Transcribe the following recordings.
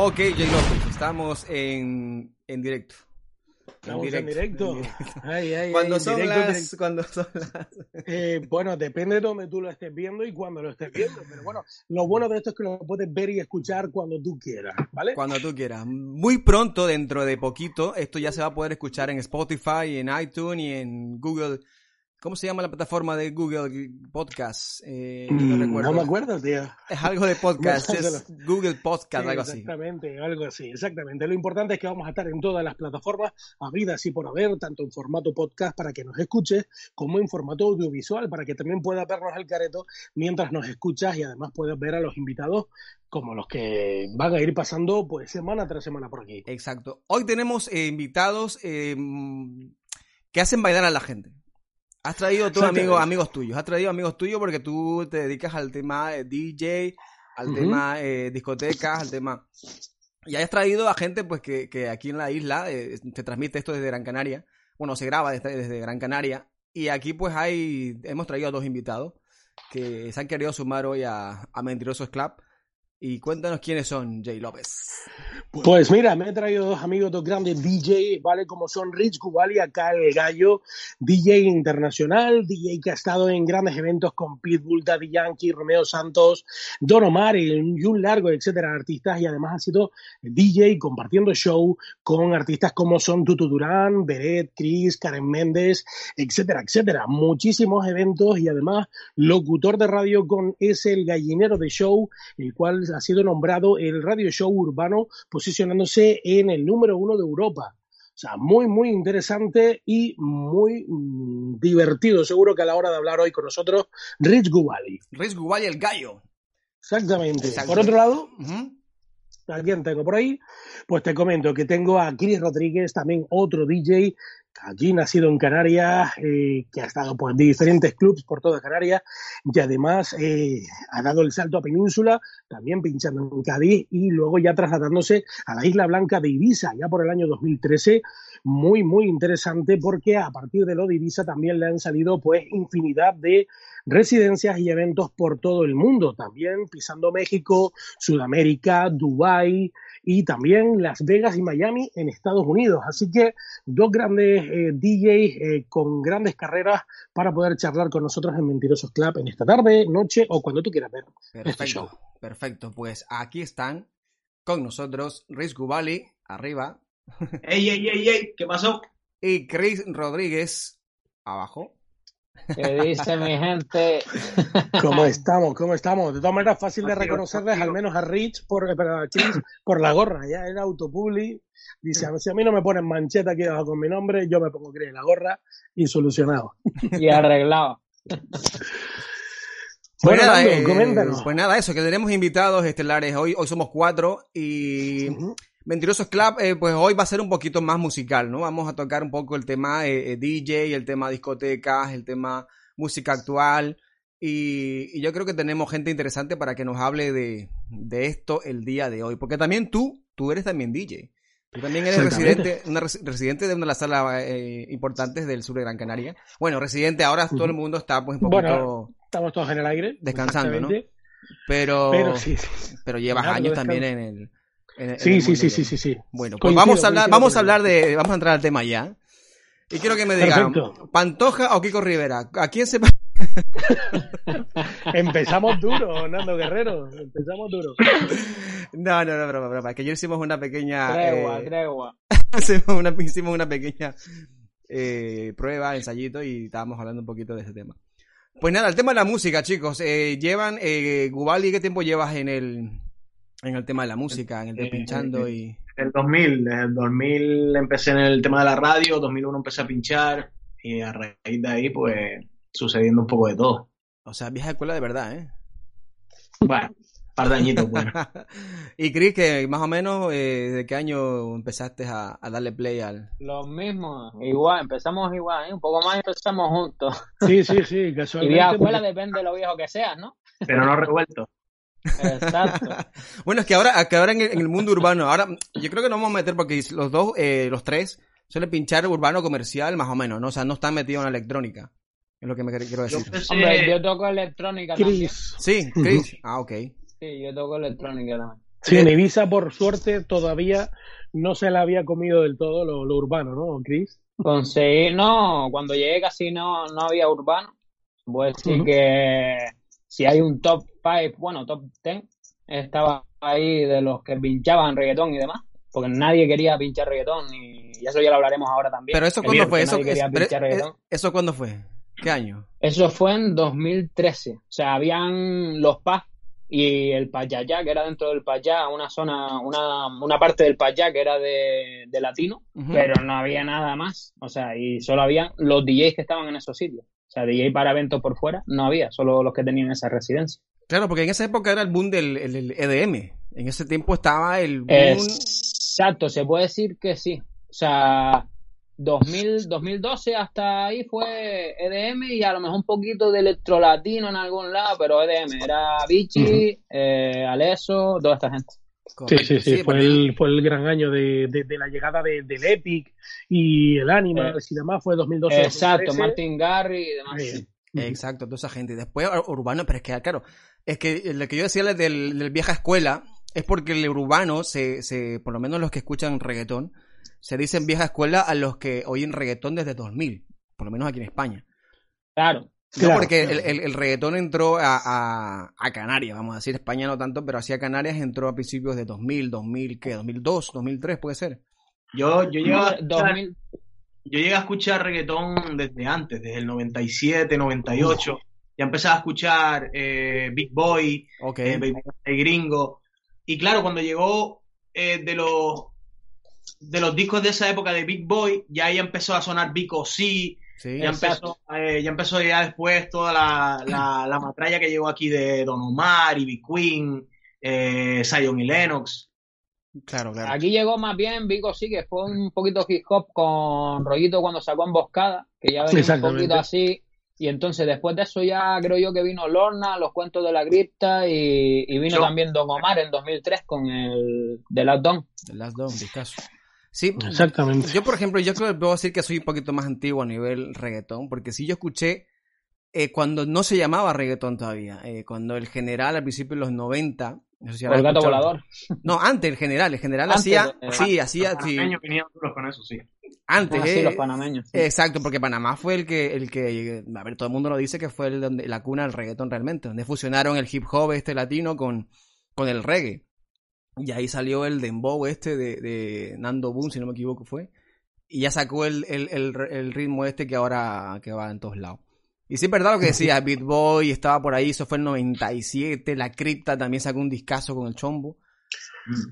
Ok, López, estamos en, en directo. Estamos en directo. Ay, ay, cuando, ay, son directo, las, cuando son las... Eh, bueno, depende de dónde tú lo estés viendo y cuando lo estés viendo. Pero bueno, lo bueno de esto es que lo puedes ver y escuchar cuando tú quieras, ¿vale? Cuando tú quieras. Muy pronto, dentro de poquito, esto ya se va a poder escuchar en Spotify, en iTunes y en Google. ¿Cómo se llama la plataforma de Google Podcast? Eh, no Mm, recuerdo. No me acuerdo, tío. Es algo de podcast, es Google Podcast, Sí, algo así. Exactamente, algo así, exactamente. Lo importante es que vamos a estar en todas las plataformas habidas y por haber, tanto en formato podcast para que nos escuches, como en formato audiovisual para que también puedas vernos el careto mientras nos escuchas y además puedas ver a los invitados como los que van a ir pasando pues semana tras semana por aquí. Exacto. Hoy tenemos eh, invitados eh, que hacen bailar a la gente. Has traído tú amigos, amigos tuyos. Has traído amigos tuyos porque tú te dedicas al tema eh, DJ, al tema eh, discotecas, al tema. Y has traído a gente pues que, que aquí en la isla eh, se transmite esto desde Gran Canaria. Bueno, se graba desde, desde Gran Canaria. Y aquí pues hay, hemos traído a dos invitados que se han querido sumar hoy a, a Mentirosos Club. Y cuéntanos quiénes son, Jay López. Pues mira, me he traído dos amigos, dos grandes DJ, ¿vale? Como son Rich Kubali, acá el gallo, DJ internacional, DJ que ha estado en grandes eventos con Pitbull, Daddy Yankee, Romeo Santos, Don Omar y un largo, etcétera, artistas y además ha sido DJ compartiendo show con artistas como son Tutu Durán, Beret, Chris, Karen Méndez, etcétera, etcétera. Muchísimos eventos y además locutor de radio con Es el Gallinero de Show, el cual ha sido nombrado el radio show urbano posicionándose en el número uno de Europa. O sea, muy, muy interesante y muy mm, divertido. Seguro que a la hora de hablar hoy con nosotros, Rich Gubali. Rich Gubali, el gallo. Exactamente. Por otro lado, Ujú. ¿a quién tengo por ahí? Pues te comento que tengo a Chris Rodríguez, también otro DJ, allí nacido en Canarias, eh, que ha estado pues, en diferentes clubs por toda Canarias y además eh, ha dado el salto a Península, también pinchando en Cádiz y luego ya trasladándose a la Isla Blanca de Ibiza, ya por el año 2013. Muy, muy interesante porque a partir de lo de Ibiza también le han salido pues infinidad de residencias y eventos por todo el mundo, también pisando México, Sudamérica, Dubái y también Las Vegas y Miami en Estados Unidos. Así que dos grandes eh, DJs eh, con grandes carreras para poder charlar con nosotros en Mentirosos Club en esta tarde, noche o cuando tú quieras ver este show. Perfecto, perfecto. Pues aquí están con nosotros Rich Gubali, arriba, ¡Ey, ey, ey, ey! ¿Qué pasó? y Chris Rodríguez, abajo. ¿Qué dice mi gente? ¿Cómo estamos? ¿Cómo estamos? De todas maneras, fácil de reconocerles, al menos a Rich, por, eh, perdón, a Chris, por la gorra. Ya era autopubli. Dice, a ver, si a mí no me ponen mancheta aquí abajo con mi nombre, yo me pongo Chris en la gorra y solucionado. Y arreglado. Bueno, nada, Nando, eh, coméntanos. pues nada, eso, que tenemos invitados estelares hoy. Hoy somos cuatro y. Mentirosos Club, eh, pues hoy va a ser un poquito más musical, ¿no? Vamos a tocar un poco el tema eh, eh, DJ, el tema discotecas, el tema música actual. Y, y yo creo que tenemos gente interesante para que nos hable de, de esto el día de hoy. Porque también tú, tú eres también DJ. Tú también eres residente, una res- residente de una de las salas eh, importantes del sur de Gran Canaria. Bueno, residente, ahora todo el mundo está pues un poquito... Bueno, Estamos todos en el aire. Descansando, ¿no? Pero, Pero sí, sí. pero llevas Claro, años también en el... en el- en Sí, sí, sí, sí, sí, sí. Bueno, pues Coincido, vamos a hablar, vamos a hablar de, vamos a entrar al tema ya. Y quiero que me digan, Perfecto. Pantoja o Kiko Rivera, ¿a quién se Empezamos duro, Nando Guerrero. Empezamos duro. No, no, no, broma, broma, que ayer hicimos una pequeña Tregua, eh, tregua. hicimos una, hicimos una pequeña eh, prueba, ensayito y estábamos hablando un poquito de ese tema. Pues nada, el tema de la música, chicos. Eh, llevan, eh, Gubali, ¿qué tiempo llevas en el, en el tema de la música, en el de Eh, pinchando eh, y... En el 2000, desde el 2000 empecé en el tema de la radio, 2001 empecé a pinchar y a raíz de ahí pues sucediendo un poco de todo. O sea, vieja escuela de verdad, ¿eh? Bueno, un par de añitos, bueno. y Chris, que más o menos, eh, ¿de qué año empezaste a, a darle play al...? Lo mismo, igual, empezamos igual, ¿eh? un poco más y empezamos juntos. Sí, sí, sí, Y casualmente. vieja escuela porque- depende de lo viejo que seas, ¿no? Pero no revuelto. Exacto. bueno, es que ahora, que ahora en, el, en el mundo urbano, ahora yo creo que nos vamos a meter porque los dos, eh, los tres, suelen pinchar urbano comercial más o menos, ¿no? O sea, no están metidos en la electrónica, es lo que me quiero Yo decir. empecé, Hombre, yo toco electrónica también. Chris. Sí, Chris. Ah, ok. Sí, yo toco electrónica también. Sí, en Ibiza, por suerte, todavía no se la había comido del todo lo, lo urbano, ¿no, Chris? Conseguir, no, cuando llegué casi no, no había urbano. A decir que si hay un top 5, bueno, top 10, estaba ahí de los que pinchaban reggaetón y demás, porque nadie quería pinchar reggaetón y eso ya lo hablaremos ahora también. Pero eso cuándo fue, eso, quería es- pero, pinchar eh, eso cuándo fue, ¿qué año? Eso fue en 2013. O sea, habían los PAS y el Payayá, que era dentro del Payá, una zona, una, una parte del Payá que era de, de latino, pero no había nada más. O sea, y solo habían los DJs que estaban en esos sitios. O sea, DJ para eventos por fuera no había, solo los que tenían esa residencia. Claro, porque en esa época era el boom del el- el EDM. En ese tiempo estaba el boom. Exacto, se puede decir que sí. O sea, 2000, 2012 hasta ahí fue EDM y a lo mejor un poquito de electrolatino en algún lado, pero EDM era Vichy, eh, Aleso, toda esta gente. Sí, Correcto, sí, sí, fue, porque- el, fue el gran año de, de- de la llegada de- del Epic y el Animals y demás, fue 2012. Exacto, 2013. Martin Garry y demás. Sí. Exacto, toda esa gente. Y Después ur- urbano, pero es que, claro, es que lo que yo decía del, del vieja escuela es porque el urbano, se, se, por lo menos los que escuchan reggaetón, se dicen vieja escuela a los que oyen reggaetón desde 2000, por lo menos aquí en España. Claro, No, Claro, porque claro. El, el- el reggaetón entró a, a, a Canarias, vamos a decir, España no tanto, pero así a Canarias entró a principios de 2000, 2000, ¿qué? 2002, 2003 puede ser. Yo, yo, llegué a escuchar, 2000, yo llegué a escuchar reggaetón desde antes, desde el 97, 98. Ya empezaba a escuchar eh, Big Boy, Ok. eh, Baby Gringo. Y claro, cuando llegó eh, de los de los discos de esa época de Big Boy, ya ahí empezó a sonar Big O.C., sí. ya empezó, eh, ya empezó ya después toda la, la, la matralla que llegó aquí de Don Omar, Ivy Queen, eh, Zion y Lennox. Claro, claro. Aquí llegó más bien Vico sí, que fue un poquito hip hop con rollito cuando sacó Emboscada, que ya venía un poquito así. Y entonces después de eso ya creo yo que vino Lorna, los cuentos de la cripta y, y vino Yo- también Don Omar en 2003 con el The Last Don. The Last Dawn, discaso. Sí, Exactamente. Yo, por ejemplo, yo creo que puedo decir que soy un poquito más antiguo a nivel reggaetón, porque sí yo escuché eh, cuando no se llamaba reggaetón todavía, eh, cuando el general al principio de los 90, no sé si el gato escuchado. volador. No, antes el general, el general Antes hacía, de- sí, hacía, Los sí, panameños venían duros con eso, sí. antes, Así eh, los panameños. sí. Exacto, porque Panamá fue el que, el que, a ver, todo el mundo lo dice que fue el donde, la cuna del reggaetón realmente, donde fusionaron el hip hop este latino con, con el reggae. Y ahí salió el dembow este de, de Nando Boom, si no me equivoco fue. Y ya sacó el, el, el, el ritmo este que ahora que va en todos lados. Y sí es verdad lo que decía, Beat Boy estaba por ahí, eso fue en 97, La Cripta también sacó un discazo con el chombo.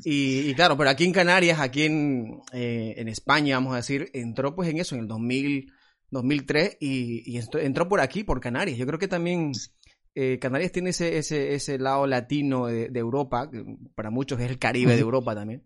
Y, y claro, pero aquí en Canarias, aquí en, eh, en España, vamos a decir, entró pues en eso, en el 2000, 2003, y, y entró, entró por aquí, por Canarias. Yo creo que también eh, Canarias tiene ese, ese, ese lado latino de, de Europa, que para muchos es el Caribe de Europa también,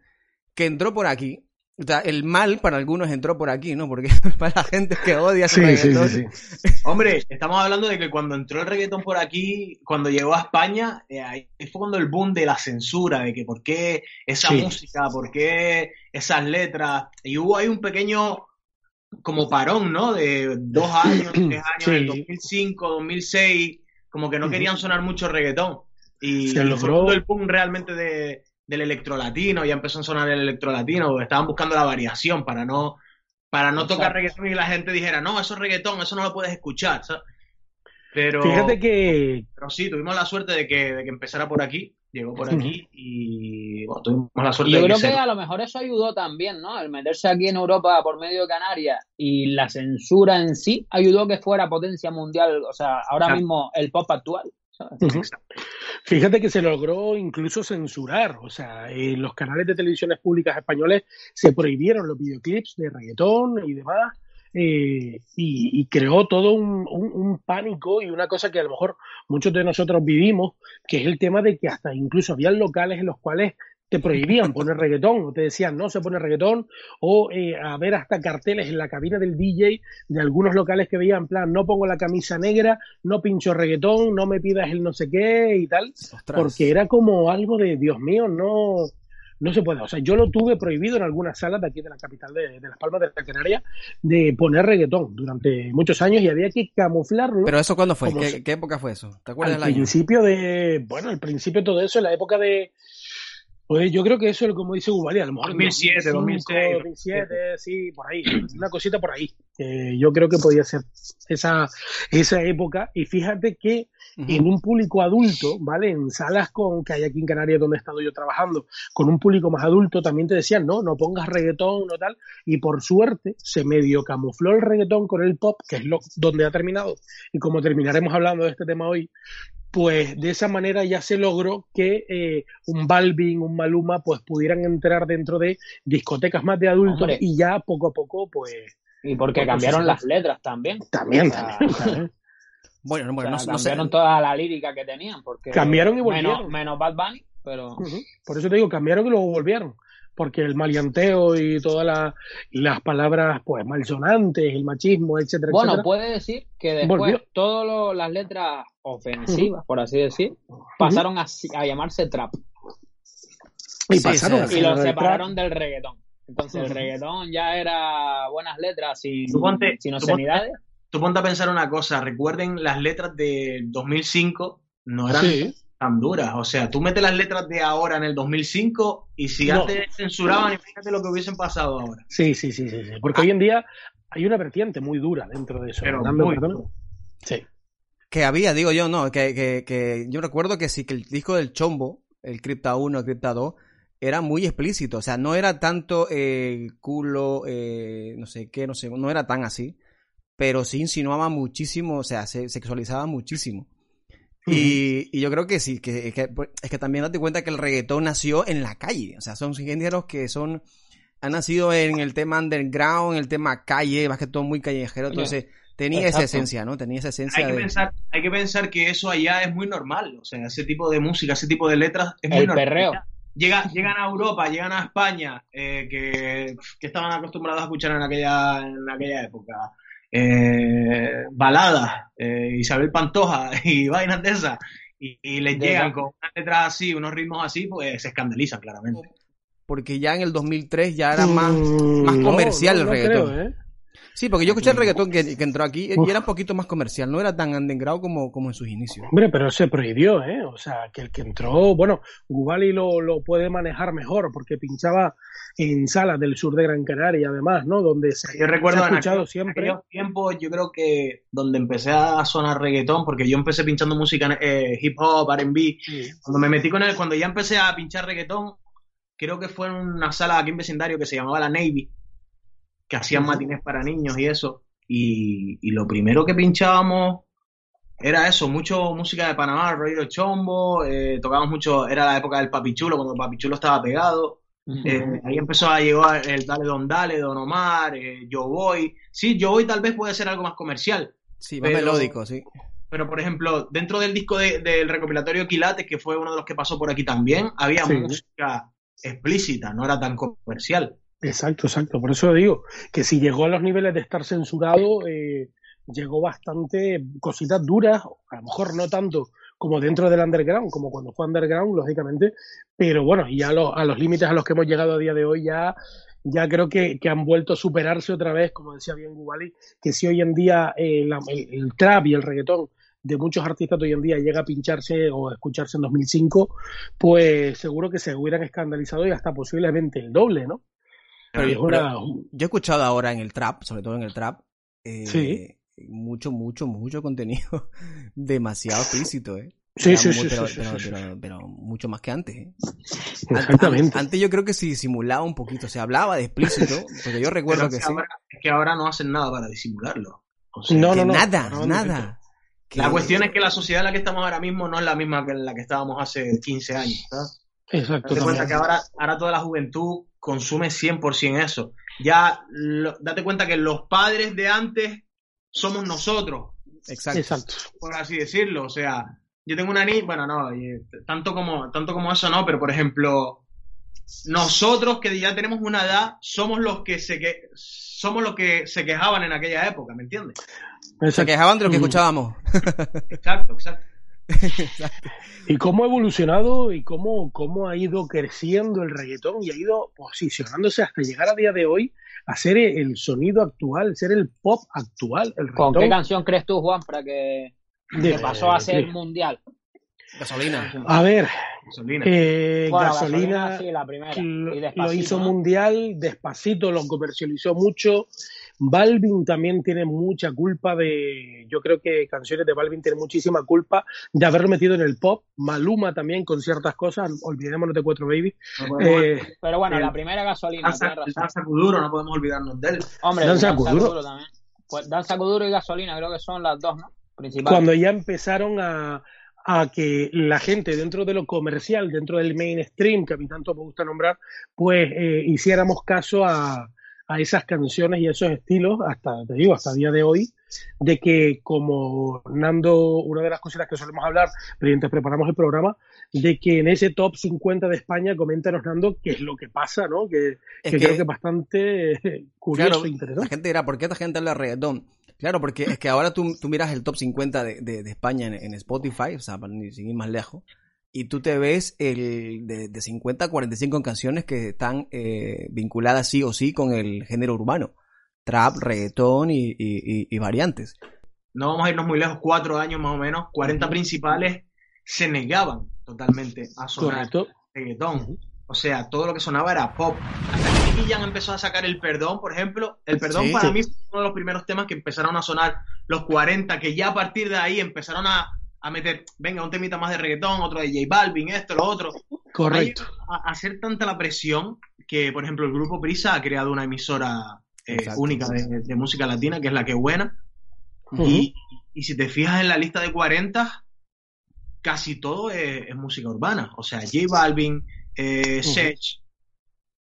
que entró por aquí. O sea, el mal para algunos entró por aquí, ¿no? Porque para la gente que odia el Sí, sí, reggaetón, sí, sí. Hombre, estamos hablando de que cuando entró el reggaetón por aquí, cuando llegó a España, eh, ahí fue cuando el boom de la censura, de que por qué esa Sí. música, por qué esas letras, y hubo ahí un pequeño como parón, ¿no? De dos años, tres años, Sí. en el 2005, 2006, como que no querían sonar mucho reggaetón. Y, Se logró. el boom realmente de, del electrolatino, ya empezó a sonar el electrolatino, estaban buscando la variación para no para no tocar reggaetón y la gente dijera, no, eso es reggaetón, eso no lo puedes escuchar, ¿sabes? Pero, Fíjate que pero sí, tuvimos la suerte de que, de que empezara por aquí, llegó por aquí y bueno, tuvimos la Y suerte yo de creo que a lo mejor eso ayudó también, ¿no? El meterse aquí en Europa por medio de Canarias y la censura en sí ayudó que fuera potencia mundial, o sea, ahora mismo el pop actual. Fíjate que se logró incluso censurar, o sea, en los canales de televisiones públicas españoles se prohibieron los videoclips de reggaetón y demás, eh, y, y creó todo un, un- un pánico y una cosa que a lo mejor muchos de nosotros vivimos, que es el tema de que hasta incluso había locales en los cuales te prohibían poner reggaetón, o te decían no se pone reggaetón, o eh, a ver hasta carteles en la cabina del DJ de algunos locales que veían en plan no pongo la camisa negra, no pincho reggaetón, no me pidas el no sé qué y tal, ostras. porque era como algo de Dios mío, no, no se puede. O sea, yo lo tuve prohibido en algunas salas de aquí de la capital de, de Las Palmas de la Canaria de poner reggaetón durante muchos años y había que camuflarlo. Pero eso cuándo fue? Como ¿Qué, si- qué época fue eso? ¿Te acuerdas al del año? principio de, bueno, al principio de todo eso, en la época de, Pues yo creo que eso es como dice Ubali, a lo mejor 2007, 2006, 2007, sí, por ahí, una cosita por ahí. Eh, yo creo que podía ser esa, esa época. Y fíjate que en un público adulto, ¿vale? En salas con que hay aquí en Canarias donde he estado yo trabajando, con un público más adulto, también te decían, no, no pongas reggaetón, no tal. Y por suerte se medio camufló el reggaetón con el pop, que es lo donde ha terminado. Y como terminaremos hablando de este tema hoy, pues de esa manera ya se logró que eh, un Balvin, un Maluma, pues pudieran entrar dentro de discotecas más de adultos Hombre. y ya poco a poco, pues Y porque cambiaron las letras también. también, O sea, también, también. Bueno, o bueno, sea, no, no sé. cambiaron toda la lírica que tenían. Porque Cambiaron y volvieron. menos Bad Bunny, pero. Por eso te digo, cambiaron y luego volvieron. Porque el maleanteo y todas la- las palabras pues malsonantes, el machismo, etcétera, bueno, etcétera. puede decir que después todas las letras ofensivas, por así decir, pasaron a, a llamarse trap y sí, pasaron sí, a y lo separaron del reggaetón. Entonces el reggaetón ya era buenas letras sin, Tú ponte- sin tú obscenidades. Tú ponte a pensar una cosa, recuerden las letras de 2005 no eran Sí. Tan duras. O sea, tú metes las letras de ahora en el 2005 y si No. antes censuraban, imagínate lo que hubiesen pasado ahora. Sí, sí, sí, sí, sí. Porque hoy en día hay una vertiente muy dura dentro de eso. Pero muy. Sí. Que había, digo yo, no, que, que, que yo recuerdo que sí, que el disco del Chombo, el Crypta 1, el Crypta 2, era muy explícito, o sea, no era tanto eh, culo, eh, no sé qué, no sé, no era tan así, pero sí insinuaba muchísimo, o sea, se sexualizaba muchísimo. Y, y yo creo que sí, que, que- pues, es que también date cuenta que el reggaetón nació en la calle, o sea, son géneros que son, han nacido en el tema underground, en el tema calle, más que todo muy callejero, entonces tenía esa esencia, ¿no? Tenía esa esencia Hay que, de... pensar, hay que pensar que eso allá es muy normal. O sea, ese tipo de música, ese tipo de letras es muy El normal. perreo. Llega, llegan a Europa, llegan a España, eh, que, que estaban acostumbrados a escuchar en aquella, en aquella época. Eh, baladas, eh, Isabel Pantoja y vainas de esas. Y, y les llegan con unas letras así, unos ritmos así, pues se escandalizan claramente. porque ya en el 2003 ya era más... Mm, más no, comercial no, el reggaetón. creo, ¿eh? Sí, porque yo escuché el reggaetón que, que entró aquí Uf. y era un poquito más comercial, no era tan underground como, como en sus inicios. Hombre, pero se prohibió, ¿eh? O sea, que el que entró, bueno, Gubali lo, lo puede manejar mejor porque pinchaba en salas del sur de Gran Canaria, además, ¿no? Donde se, Yo recuerdo se ha en escuchado siempre. tiempos, yo creo que donde empecé a sonar reggaetón, porque yo empecé pinchando música eh, hip hop, R&B, Sí. cuando me metí con él, cuando ya empecé a pinchar reggaetón, creo que fue en una sala aquí en vecindario que se llamaba la Navy, que hacían matines para niños y eso, y, y lo primero que pinchábamos era eso, mucho música de Panamá, rollo chombo, eh, tocábamos mucho, era la época del Papichulo, cuando el Papichulo estaba pegado, eh, ahí empezó a llegar el Dale Don Dale, Don Omar, eh, Yo Voy. Sí, Yo Voy tal vez puede ser algo más comercial, Sí, más Pero- melódico, sí. pero por ejemplo, dentro del disco de- del recopilatorio Quilates, que fue uno de los que pasó por aquí también, había Sí. música explícita, no era tan comercial. Exacto, exacto. Por eso digo que si llegó a los niveles de estar censurado, eh, llegó bastante cositas duras, a lo mejor no tanto como dentro del underground, como cuando fue underground, lógicamente, pero bueno, y a, los- a los límites a los que hemos llegado a día de hoy ya, ya creo que, han vuelto a superarse otra vez, como decía bien Gubali, que si hoy en día eh, el trap y el reggaetón de muchos artistas de hoy en día llega a pincharse o a escucharse en 2005, pues seguro que se hubieran escandalizado y hasta posiblemente el doble, ¿no? Pero, Y es una- Yo he escuchado ahora en el trap, sobre todo en el trap, eh, Sí. mucho, mucho, mucho contenido demasiado explícito, ¿eh? Sí, sí, sí, pero, sí, sí, pero- sí, sí. pero- pero mucho más que antes, ¿eh? Exactamente. an- Antes yo creo que sí simulaba un poquito, se hablaba de explícito, porque yo recuerdo Pero que es sí. ahora, es que ahora no hacen nada para disimularlo. O sea, No, que no, no. nada, no, nada. La Que- cuestión es que la sociedad en la que estamos ahora mismo no es la misma que en la que estábamos hace 15 años. ¿sabes? Exacto. Date cuenta que ahora, ahora toda la juventud consume 100% eso. Ya, lo- date cuenta que los padres de antes somos nosotros, Exacto. Exacto. por así decirlo. O sea, yo tengo una niña, bueno, no, y tanto como, tanto como eso no, pero por ejemplo, nosotros que ya tenemos una edad, somos los que se que somos los que se quejaban en aquella época, ¿me entiendes? Se quejaban de lo que escuchábamos. Exacto, exacto. Y cómo ha evolucionado y cómo, cómo ha ido creciendo el reggaetón y ha ido posicionándose hasta llegar a día de hoy a ser el sonido actual, ser el pop actual, el ¿Con reggaetón. qué canción crees tú, Juan, para que, de- que pasó a ser de- mundial? Gasolina. A ver, Gasolina. eh, Bueno, gasolina, sí, la primera. lo, Y lo Despacito, hizo ¿no? mundial, despacito lo comercializó mucho. Balvin también tiene mucha culpa de, yo creo que canciones de Balvin tienen muchísima culpa de haberlo metido en el pop. Maluma también con ciertas cosas, olvidémonos de Cuatro Baby. No podemos Eh, Pero bueno, la primera gasolina, Danza. Danza Kuduro, no podemos olvidarnos de él. Hombre, Danza Danza Kuduro. Kuduro también. Pues Danza Kuduro y gasolina creo que son las dos, ¿no? Principales. cuando ya empezaron a, a que la gente dentro de lo comercial, dentro del mainstream, que a mí tanto me gusta nombrar, pues eh, hiciéramos caso a, a esas canciones y a esos estilos, hasta, te digo, hasta el día de hoy, de que como Nando, una de las cositas que solemos hablar, mientras preparamos el programa, de que en ese top 50 de España, coméntanos Nando qué es lo que pasa, ¿no? Que, Es que que- creo que es bastante eh, curioso Claro, e la interesante. gente dirá, ¿por qué esta gente habla de reggaetón? Claro, porque es que ahora tú, tú miras el top 50 de, de- de España en, en Spotify, o sea, para ni- sin ir más lejos, y tú te ves el de, de 50 a 45 canciones que están eh, vinculadas sí o sí con el género urbano. Trap, reggaetón y, y- y- y variantes. No vamos a irnos muy lejos, cuatro años más o menos, 40 principales se negaban totalmente a sonar Correcto. reggaetón. O sea, todo lo que sonaba era pop. Hasta que Nicky empezó a sacar el perdón, por ejemplo. El perdón Sí. para Sí. mí fue uno de los primeros temas que empezaron a sonar los 40, que ya a partir de ahí empezaron a, a meter, venga, un temita más de reggaetón, otro de J Balvin, esto, lo otro. Correcto. A, a hacer tanta la presión que, por ejemplo, el grupo Prisa ha creado una emisora eh, Exacto. única de, de música latina, que es la que buena. Ujú. Y, y si te fijas en la lista de 40, casi todo es, es música urbana. O sea, J Balvin, eh. Sech,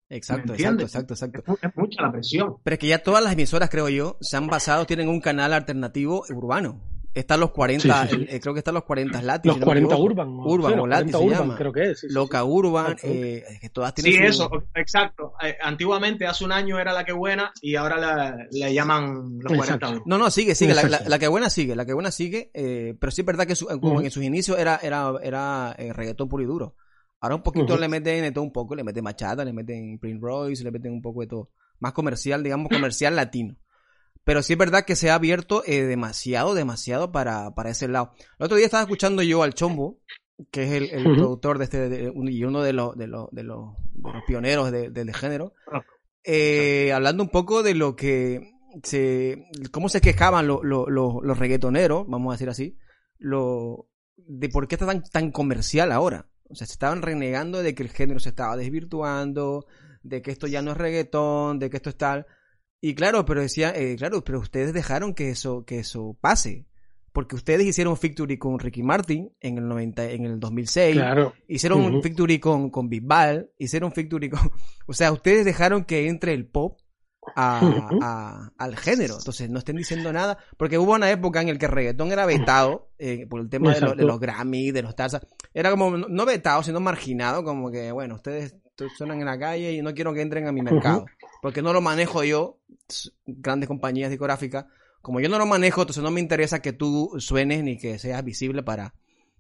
Exacto, ¿Me exacto, exacto, exacto. es, es mucha la presión. Pero es que ya todas las emisoras, creo yo, se han basado, tienen un canal alternativo urbano. Están los 40, Sí, sí, sí. el- eh, creo que están los 40 Latin. Los si no me 40 equivoco. Urban. ¿no? Urban Sí, o 40 se Urban, llama. creo que es. Loca sí. Urban, eh, que todas tienen Sí, su- eso, exacto. Eh, antiguamente, hace un año era la que buena y ahora la, la llaman los 40 Exacto. euros. No, no, sigue, sigue. La, la- Exacto. la que buena sigue, la que buena sigue. eh, pero sí es verdad que su- como en sus inicios era, era, era eh, reggaetón puro y duro. Ahora un poquito le meten de todo un poco, le meten machata, le meten Prince Royce, le meten un poco de todo. Más comercial, digamos, comercial latino. Pero sí es verdad que se ha abierto eh, demasiado, demasiado para, para ese lado. El otro día estaba escuchando yo al Chombo, que es el, productor de este, de- y uno de los, de los, de los, de los pioneros de- del género, Ah. eh, hablando un poco de lo que se, cómo se quejaban lo- lo- lo- los reggaetoneros, vamos a decir así, lo, de por qué está tan, tan comercial ahora. O sea, se estaban renegando de que el género se estaba desvirtuando, de que esto ya no es reggaetón, de que esto es tal. Y claro, pero decía, eh, claro, pero ustedes dejaron que eso, que eso pase. Porque ustedes hicieron Victory con Ricky Martin en el 90, en el 2006. Claro. Hicieron un Ujú. Victory con, con Bisbal, hicieron Victory con... O sea, ustedes dejaron que entre el pop a, a- al género. Entonces, no estén diciendo nada. Porque hubo una época en la que el reggaetón era vetado eh, por el tema de, lo- de Exacto. los Grammy, de los Tarzas. Era como, no- vetado, sino marginado. Como que, bueno, ustedes suenan en la calle y no quiero que entren a mi mercado. Porque no lo manejo yo, grandes compañías discográficas. Como yo no lo manejo, entonces no me interesa que tú suenes ni que seas visible para,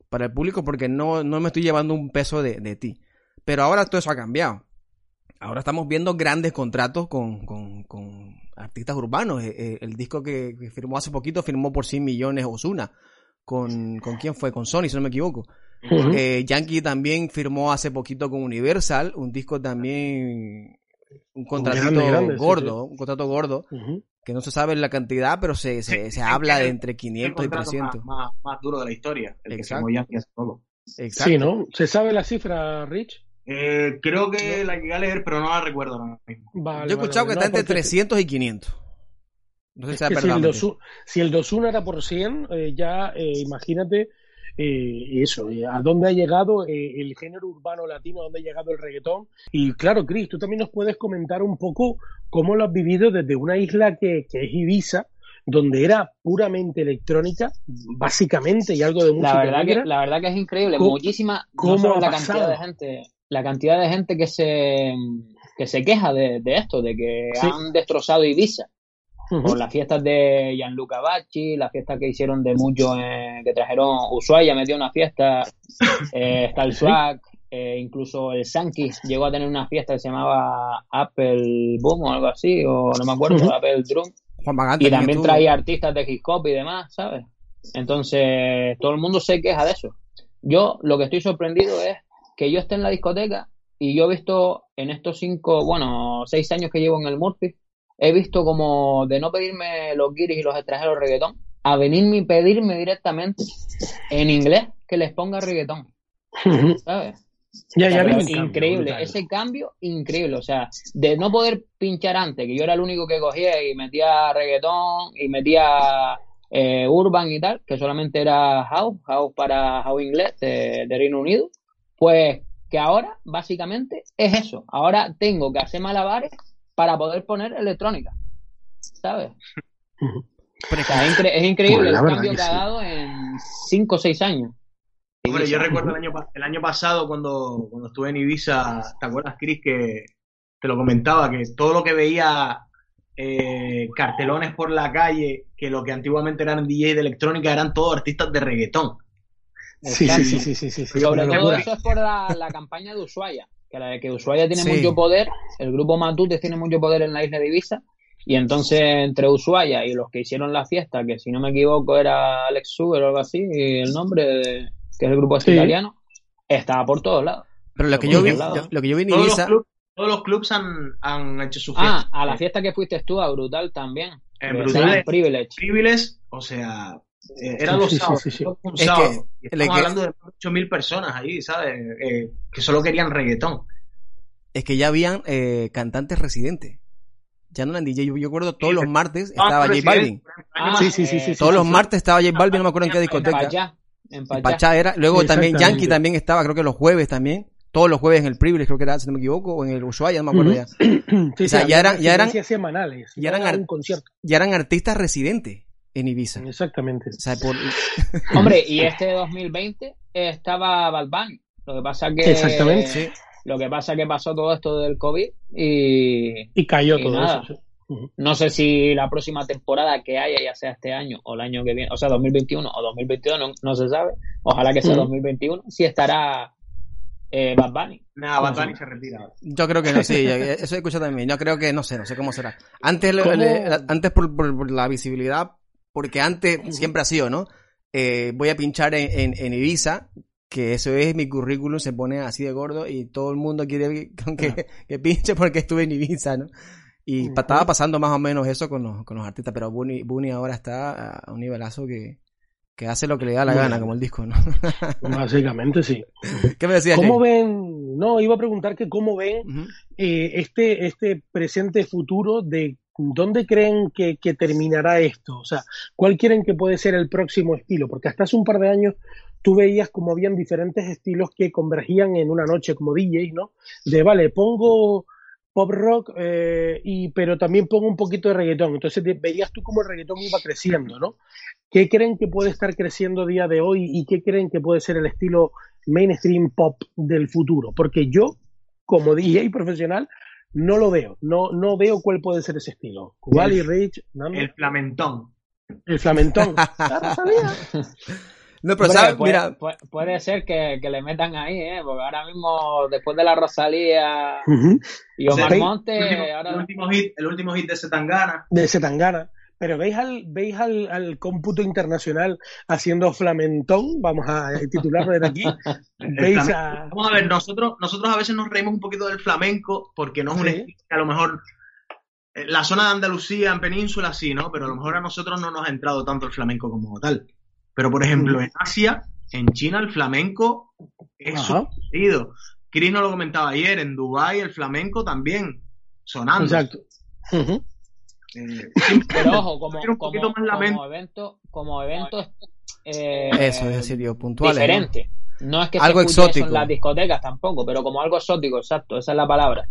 para el público porque no, no me estoy llevando un peso de, de ti. Pero ahora todo eso ha cambiado. Ahora estamos viendo grandes contratos con, con, con artistas urbanos. Eh, eh, el disco que, que firmó hace poquito firmó por 100 millones Osuna. ¿Con, ¿Con quién fue? Con Sony, si no me equivoco. Eh, Yankee también firmó hace poquito con Universal un disco también, un contratito Grande, grande, sí, gordo, un contrato gordo, Ujú. que no se sabe la cantidad, pero se, se, se Sí, habla el- de entre el 500 y contrato 300. Más, más, más duro de la historia. El Exacto. que Yankee hace poco. Exacto. Sí, ¿no? ¿Se sabe la cifra, Rich? Eh, creo que la llegué a leer, pero no la recuerdo ahora mismo. Vale, Yo he escuchado vale, que vale. está No, entre porque 300 y 500. No sé si sea es que si, el verdad. 21 si el 21 era por 100, eh, ya eh, imagínate eh, eso, eh, a dónde ha llegado eh, el género urbano latino, a dónde ha llegado el reggaetón. Y claro, Chris, tú también nos puedes comentar un poco cómo lo has vivido desde una isla que, que es Ibiza, donde era puramente electrónica, básicamente, y algo de música La verdad, que, la verdad que es increíble. ¿Cómo- Muchísima, cómo no la pasado? cantidad de gente, la cantidad de gente que se que se queja de, de esto, de que Sí. han destrozado Ibiza. Por las fiestas de Gianluca Bacci, las fiestas que hicieron de muchos eh, que trajeron Ushuaia, metió una fiesta, eh, está el Swag, eh, incluso el Sankis llegó a tener una fiesta que se llamaba Apple Boom o algo así, o no me acuerdo. Apple Drum. Juan Y también traía artistas de hip hop y demás, ¿sabes? Entonces, todo el mundo se queja de eso. Yo lo que estoy sorprendido es que yo esté en la discoteca y yo he visto en estos cinco, bueno, seis años que llevo en el Murphy, he visto como de no pedirme los guiris y los extranjeros reggaetón, a venirme y pedirme directamente en inglés que les ponga reggaetón. ¿Sabes? Ya, ya Pero vi un cambio increíble, ese cambio increíble, o sea, de no poder pinchar antes, que yo era el único que cogía y metía reggaetón y metía eh, urban y tal, que solamente era house, house para house inglés de, de Reino Unido, pues que ahora básicamente es eso, ahora tengo que hacer malabares para poder poner electrónica, ¿sabes? O es que- sea, es, incre- es increíble Pues el cambio que que ha dado en 5 o 6 años. Hombre, yo recuerdo el año, el año pasado cuando, cuando estuve en Ibiza, ¿te acuerdas, Chris, que te lo comentaba, que todo lo que veía eh, cartelones por la calle, que lo que antiguamente eran DJ de electrónica eran todos artistas de reggaetón. Sí, sí, sí, sí, sí, sí, sí, Sobre todo eso es por la, la campaña de Ushuaia, que la de que Ushuaia tiene Sí. mucho poder, el grupo Matutes tiene mucho poder en la isla de Ibiza, y entonces entre Ushuaia y los que hicieron la fiesta, que si no me equivoco era Alex Sugar o algo así, el nombre, de- que es el grupo este Sí. italiano, estaba por todos lados. Pero lo que yo vi, lados. lo que yo vi en Todos los Ibiza, clubs, todos los clubs han, han hecho su Ah, fiesta. a la fiesta que fuiste tú, a Brutal también. En Brutal. Privilege. Privilege, o sea, eh, era Sí, los sí, sábados, sí, Es sábado. Estamos que- hablando de 8.000 personas allí, ¿sabes? Eh, que solo querían reggaetón. es que ya habían eh, cantantes residentes. Ya no eran DJ. Yo, yo recuerdo todos Sí, los martes Ah, estaba J Resident, Balvin. Ah, Sí, sí, sí, eh, sí, sí. Todos los sí. martes estaba J Balvin, no me acuerdo en qué En discoteca. Pachá. En En Pachá. Pachá era. Luego también. Yankee también estaba, creo que los jueves también. Todos los jueves en el Privilege, creo que era, si no me equivoco, o en el Ushuaia, no me acuerdo ya. Sí, O sea, sí, ya eran- ya eran- semanales. ya eran un concierto. Ya eran artistas residentes en Ibiza. Exactamente. O sea, por... Hombre, y este 2020 estaba Bad Bunny. Lo que pasa que Exactamente. Sí. lo que pasa que pasó todo esto del COVID y Y cayó Y todo nada. eso. sí. No sé si la próxima temporada que haya, ya sea este año o el año que viene, o sea, 2021 o 2022, no, no se sabe. Ojalá que sea Ujú. 2021, si estará eh, Bad Bunny. Nada, Bad Bunny se retira. Yo creo que no, sí, eso he escuchado también. Yo creo que no sé, no sé cómo será. Antes, le- ¿Cómo? le- antes por, por- por la visibilidad, porque antes siempre ha sido, ¿no? Eh, voy a pinchar en, en, en Ibiza, que eso es mi currículum, se pone así de gordo y todo el mundo quiere que, que, que pinche porque estuve en Ibiza, ¿no? Y estaba pasando más o menos eso con los, con los artistas, pero Bunny, Bunny ahora está a un nivelazo que, que hace lo que le da la gana, como el disco, ¿no? Básicamente sí. ¿Qué me decías, ¿Cómo Jay? ven? No, iba a preguntar que cómo ven eh, este, este presente futuro de dónde creen que, que terminará esto. O sea, ¿cuál quieren que puede ser el próximo estilo? Porque hasta hace un par de años tú veías como habían diferentes estilos que convergían en una noche como DJs, ¿no? De, vale, pongo pop rock, eh, y, pero también pongo un poquito de reggaetón. Entonces veías tú cómo el reggaetón iba creciendo, ¿no? ¿Qué creen que puede estar creciendo a día de hoy y qué creen que puede ser el estilo mainstream pop del futuro? Porque yo, como DJ profesional, no lo veo. No, no veo cuál puede ser ese estilo. Wally Rich, El el, Flamentón. flamentón. Ah, no sabía. No, pero Hombre, sabes, puede, mira, puede- puede ser que, que le metan ahí, ¿eh? Porque ahora mismo, después de la Rosalía y Omar el, Monte, último, ahora... el último hit, el último hit de Setangana. de Setangana. Pero veis al, veis al, al cómputo internacional haciendo flamentón, vamos a titularlo desde aquí. Veis a. Vamos a ver, nosotros, nosotros a veces nos reímos un poquito del flamenco porque no es un Sí. estilo que a lo mejor eh, la zona de Andalucía, en península, sí, ¿no? Pero a lo mejor a nosotros no nos ha entrado tanto el flamenco como tal. Pero por ejemplo, Ujú. en Asia, en China, el flamenco es querido. Chris nos lo comentaba ayer, en Dubái el flamenco también sonando. Exacto. Pero ojo, como, como, como evento, como evento eh, eso es decir, yo, puntuales. ¿no? diferente. ¿no? es que Algo se escuche eso exótico. en las discotecas tampoco, pero como algo exótico, exacto, esa es la palabra.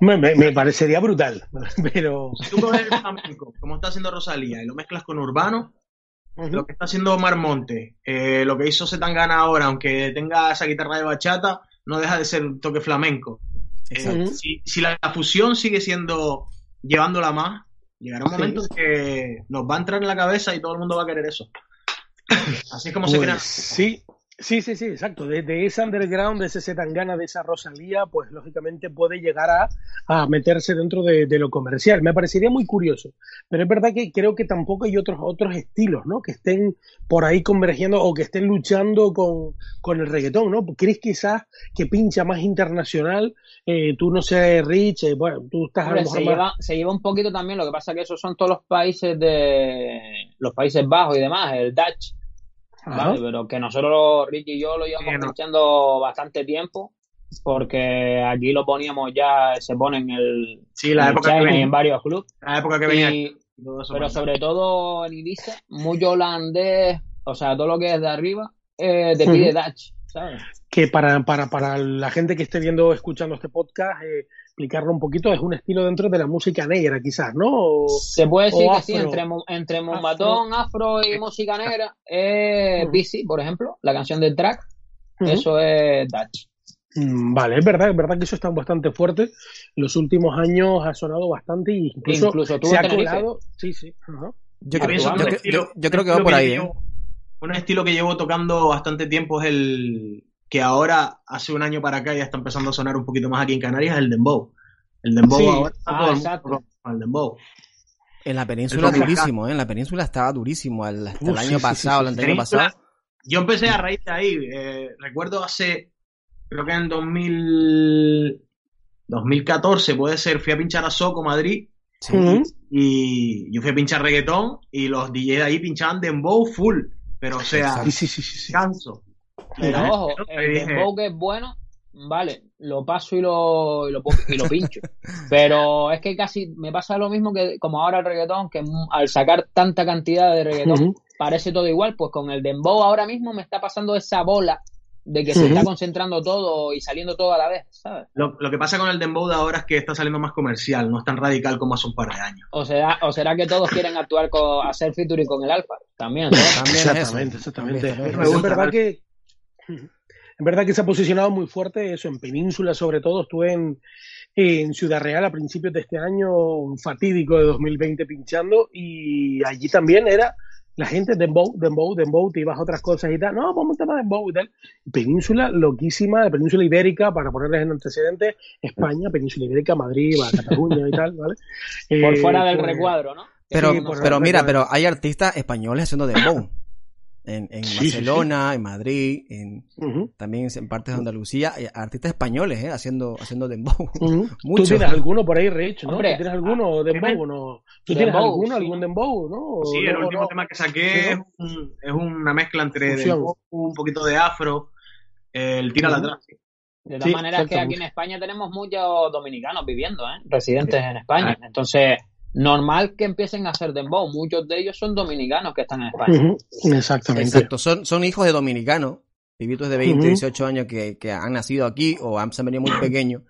Me, me- me parecería brutal, pero si tú coges el flamenco, como está haciendo Rosalía, y lo mezclas con urbano, lo que está haciendo Omar Monte, eh, lo que hizo Zetangana ahora, aunque tenga esa guitarra de bachata, no deja de ser un toque flamenco. Eh, si, la fusión sigue siendo llevándola más, llegará un Sí. momento en que nos va a entrar en la cabeza y todo el mundo va a querer eso. Así es como se crean. sí, Sí, sí, sí, exacto. De, de ese underground, de ese Setangana, de esa Rosalía, pues lógicamente puede llegar a, a meterse dentro de, de, lo comercial. Me parecería muy curioso. Pero es verdad que creo que tampoco hay otros, otros estilos, ¿no? Que estén por ahí convergiendo o que estén luchando con, con el reggaetón, ¿no? ¿Crees quizás que pincha más internacional? Eh, tú no sé, Rich, eh, bueno, tú estás Hombre, se, más... lleva, se lleva un poquito también, lo que pasa que esos son todos los países de los Países Bajos y demás, el Dutch ¿vale? Pero que nosotros, Ricky y yo, lo llevamos sí, bastante tiempo, porque aquí lo poníamos ya, se pone en el, sí, la en, época el que venía, en varios clubes. La época que venía. Y, pero sobre todo en Ibiza, mucho holandés, o sea, todo lo que es de arriba, eh, te pide Dutch, ¿sabes? Que para, para, para la gente que esté viendo, escuchando este podcast, eh, explicarlo un poquito, es un estilo dentro de la música negra, quizás, ¿no? O, Se puede decir que sí, entre, entre Mombatón, afro. afro. y música negra, es uh -huh. por ejemplo, la canción del track, uh -huh. eso es Dutch. Vale, es verdad, es verdad que eso está bastante fuerte. En los últimos años ha sonado bastante y incluso, incluso se ha colado. Sí, sí. Uh -huh. yo, creo, yo, yo, yo, creo que va por ahí. Llevo, ¿eh? Un estilo que llevo tocando bastante tiempo es el que ahora, hace un año para acá, ya está empezando a sonar un poquito más aquí en Canarias, el Dembow. El Dembow sí. ahora está ah, todo exacto. el Dembow. En la península durísimo, ¿eh? En la península estaba durísimo el, hasta el año sí, pasado, el año pasado. Yo empecé a raíz de ahí. Eh, recuerdo hace, creo que en 2000, 2014, puede ser, fui a pinchar a Soco, Madrid. Sí. Y yo fui a pinchar reggaetón y los DJs de ahí pinchaban dembow full. Pero o sea, sí, sí, sí, sí. canso. Pero ojo, el dembow que es bueno, vale, lo paso y lo, y lo, y lo pincho. Pero es que casi me pasa lo mismo que como ahora el reggaetón, que al sacar tanta cantidad de reggaetón uh -huh. parece todo igual, pues con el dembow ahora mismo me está pasando esa bola de que uh -huh. se está concentrando todo y saliendo todo a la vez, ¿sabes? Lo, lo, que pasa con el dembow de ahora es que está saliendo más comercial, no es tan radical como hace un par de años. O será, o será que todos quieren actuar con hacer featuring con el alfa, también, ¿no? También exactamente, exactamente. es verdad que en verdad que se ha posicionado muy fuerte eso en Península sobre todo estuve en, en Ciudad Real a principios de este año un fatídico de 2020 pinchando y allí también era la gente dembow, dembow, dembow, te ibas a otras cosas y tal, no, vamos a tema dembow y tal. Península loquísima, de Península Ibérica, para ponerles en antecedentes, España, Península Ibérica, Madrid, Cataluña y tal, ¿vale? Por eh, fuera del pues, recuadro, ¿no? Pero, sí, pero mira, pero hay artistas españoles haciendo dembow en, en sí, Barcelona, sí, sí. en Madrid, en, uh -huh. también en partes de Andalucía, artistas españoles ¿eh? haciendo, haciendo dembow. Uh -huh. ¿Tú tienes alguno por ahí, Rich? ¿no? Hombre, ¿Tú tienes alguno dembow no? ¿Tú tienes alguno, algún dembow, no? Sí, el último no, tema que saqué es, un, es, una mezcla entre dembow, un poquito de afro, el tira uh -huh. atrás. De todas maneras que aquí en España tenemos muchos dominicanos viviendo, ¿eh? residentes en España. Ah. Entonces, normal que empiecen a hacer dembow. Muchos de ellos son dominicanos que están en España. Uh -huh. Exactamente. Exacto, son, son hijos de dominicanos, pibitos de 20, uh -huh. 18 años que, que, han nacido aquí o han, se han venido muy pequeños.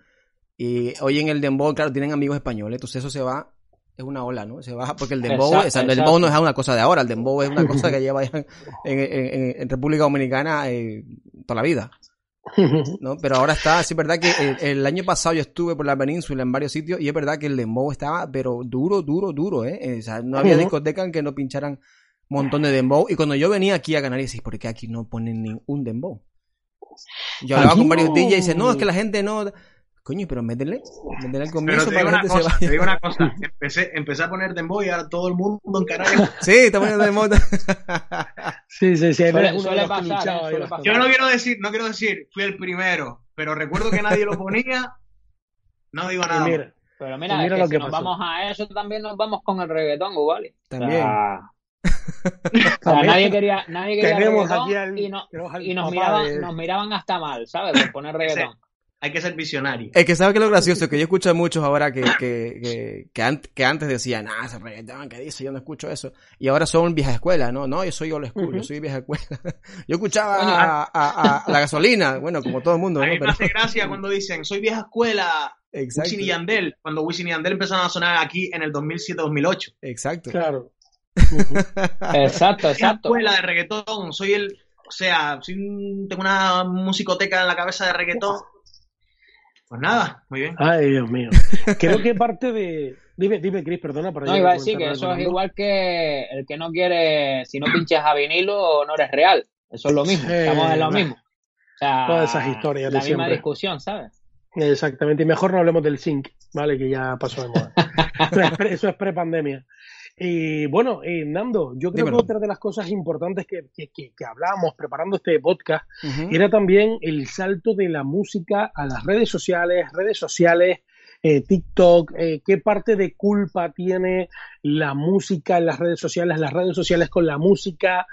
Y hoy en el dembow, claro, tienen amigos españoles, entonces eso se va, es una ola, ¿no? Se va porque el dembow, exacto, el dembow no es una cosa de ahora, el dembow es una cosa que lleva en, en, en, en República Dominicana eh, toda la vida. ¿no? Pero ahora está, sí es verdad que el, el, año pasado yo estuve por la península en varios sitios y es verdad que el dembow estaba, pero duro, duro, duro, ¿eh? O sea, no había discoteca en que no pincharan un montón de dembow. Y cuando yo venía aquí a Canarias, ¿por qué aquí no ponen ningún dembow? Yo hablaba con varios. DJs y dice, no, es que la gente no... Coño, pero métele, métele al comienzo para que la gente cosa, se vaya. Te digo una cosa, empecé, empecé a poner dembow y ahora todo el mundo en Canarias. sí, está poniendo dembow. sí, sí, sí. Suele, suele pasar, eh, suele pasar. Yo no quiero decir, no quiero decir, fui el primero, pero recuerdo que nadie lo ponía, no digo nada. Mira, pero mira, mira lo que si nos vamos a eso, también nos vamos con el reggaetón, ¿vale? También. O sea, o sea, nadie quería, nadie quería reggaetón al, y, no, y nos, miraban, de... nos miraban hasta mal, ¿sabes? Por poner reggaetón hay que ser visionario. Es que sabes que lo gracioso es que yo escucho a muchos ahora que, que, que, que, an que antes decían, ah, ese reggaetón, ¿qué dice? Yo no escucho eso. Y ahora son vieja escuela, ¿no? No, yo soy old school, uh -huh. yo soy vieja escuela. yo escuchaba a, a, a, la gasolina, bueno, como todo el mundo. A mí ¿no? me hace gracia cuando dicen, soy vieja escuela. Exacto. Wisin y Yandel, cuando Wisin y Yandel empezaron a sonar aquí en el 2007-2008. Exacto. Claro. Uh -huh. exacto, exacto. escuela de reggaetón, soy el, o sea, soy un, tengo una musicoteca en la cabeza de reggaetón. Pues nada, muy bien. Ay, Dios mío. Creo que parte de. Dime, dime, Chris, perdona. Para no, iba a decir que eso es igual que el que no quiere, si no pinches a vinilo, no eres real. Eso es lo mismo, Sí, estamos en lo mismo. O sea, Todas esas historias de La misma siempre. discusión, ¿sabes? Exactamente, y mejor no hablemos del zinc, ¿vale? Que ya pasó de moda. Eso es pre- Eso es pre-pandemia. Y bueno, eh, Nando, yo creo Dímelo. que otra de las cosas importantes que, que, que, que hablábamos preparando este podcast era también el salto de la música a las redes sociales, redes sociales, eh, TikTok, eh, qué parte de culpa tiene la música en las redes sociales, las redes sociales con la música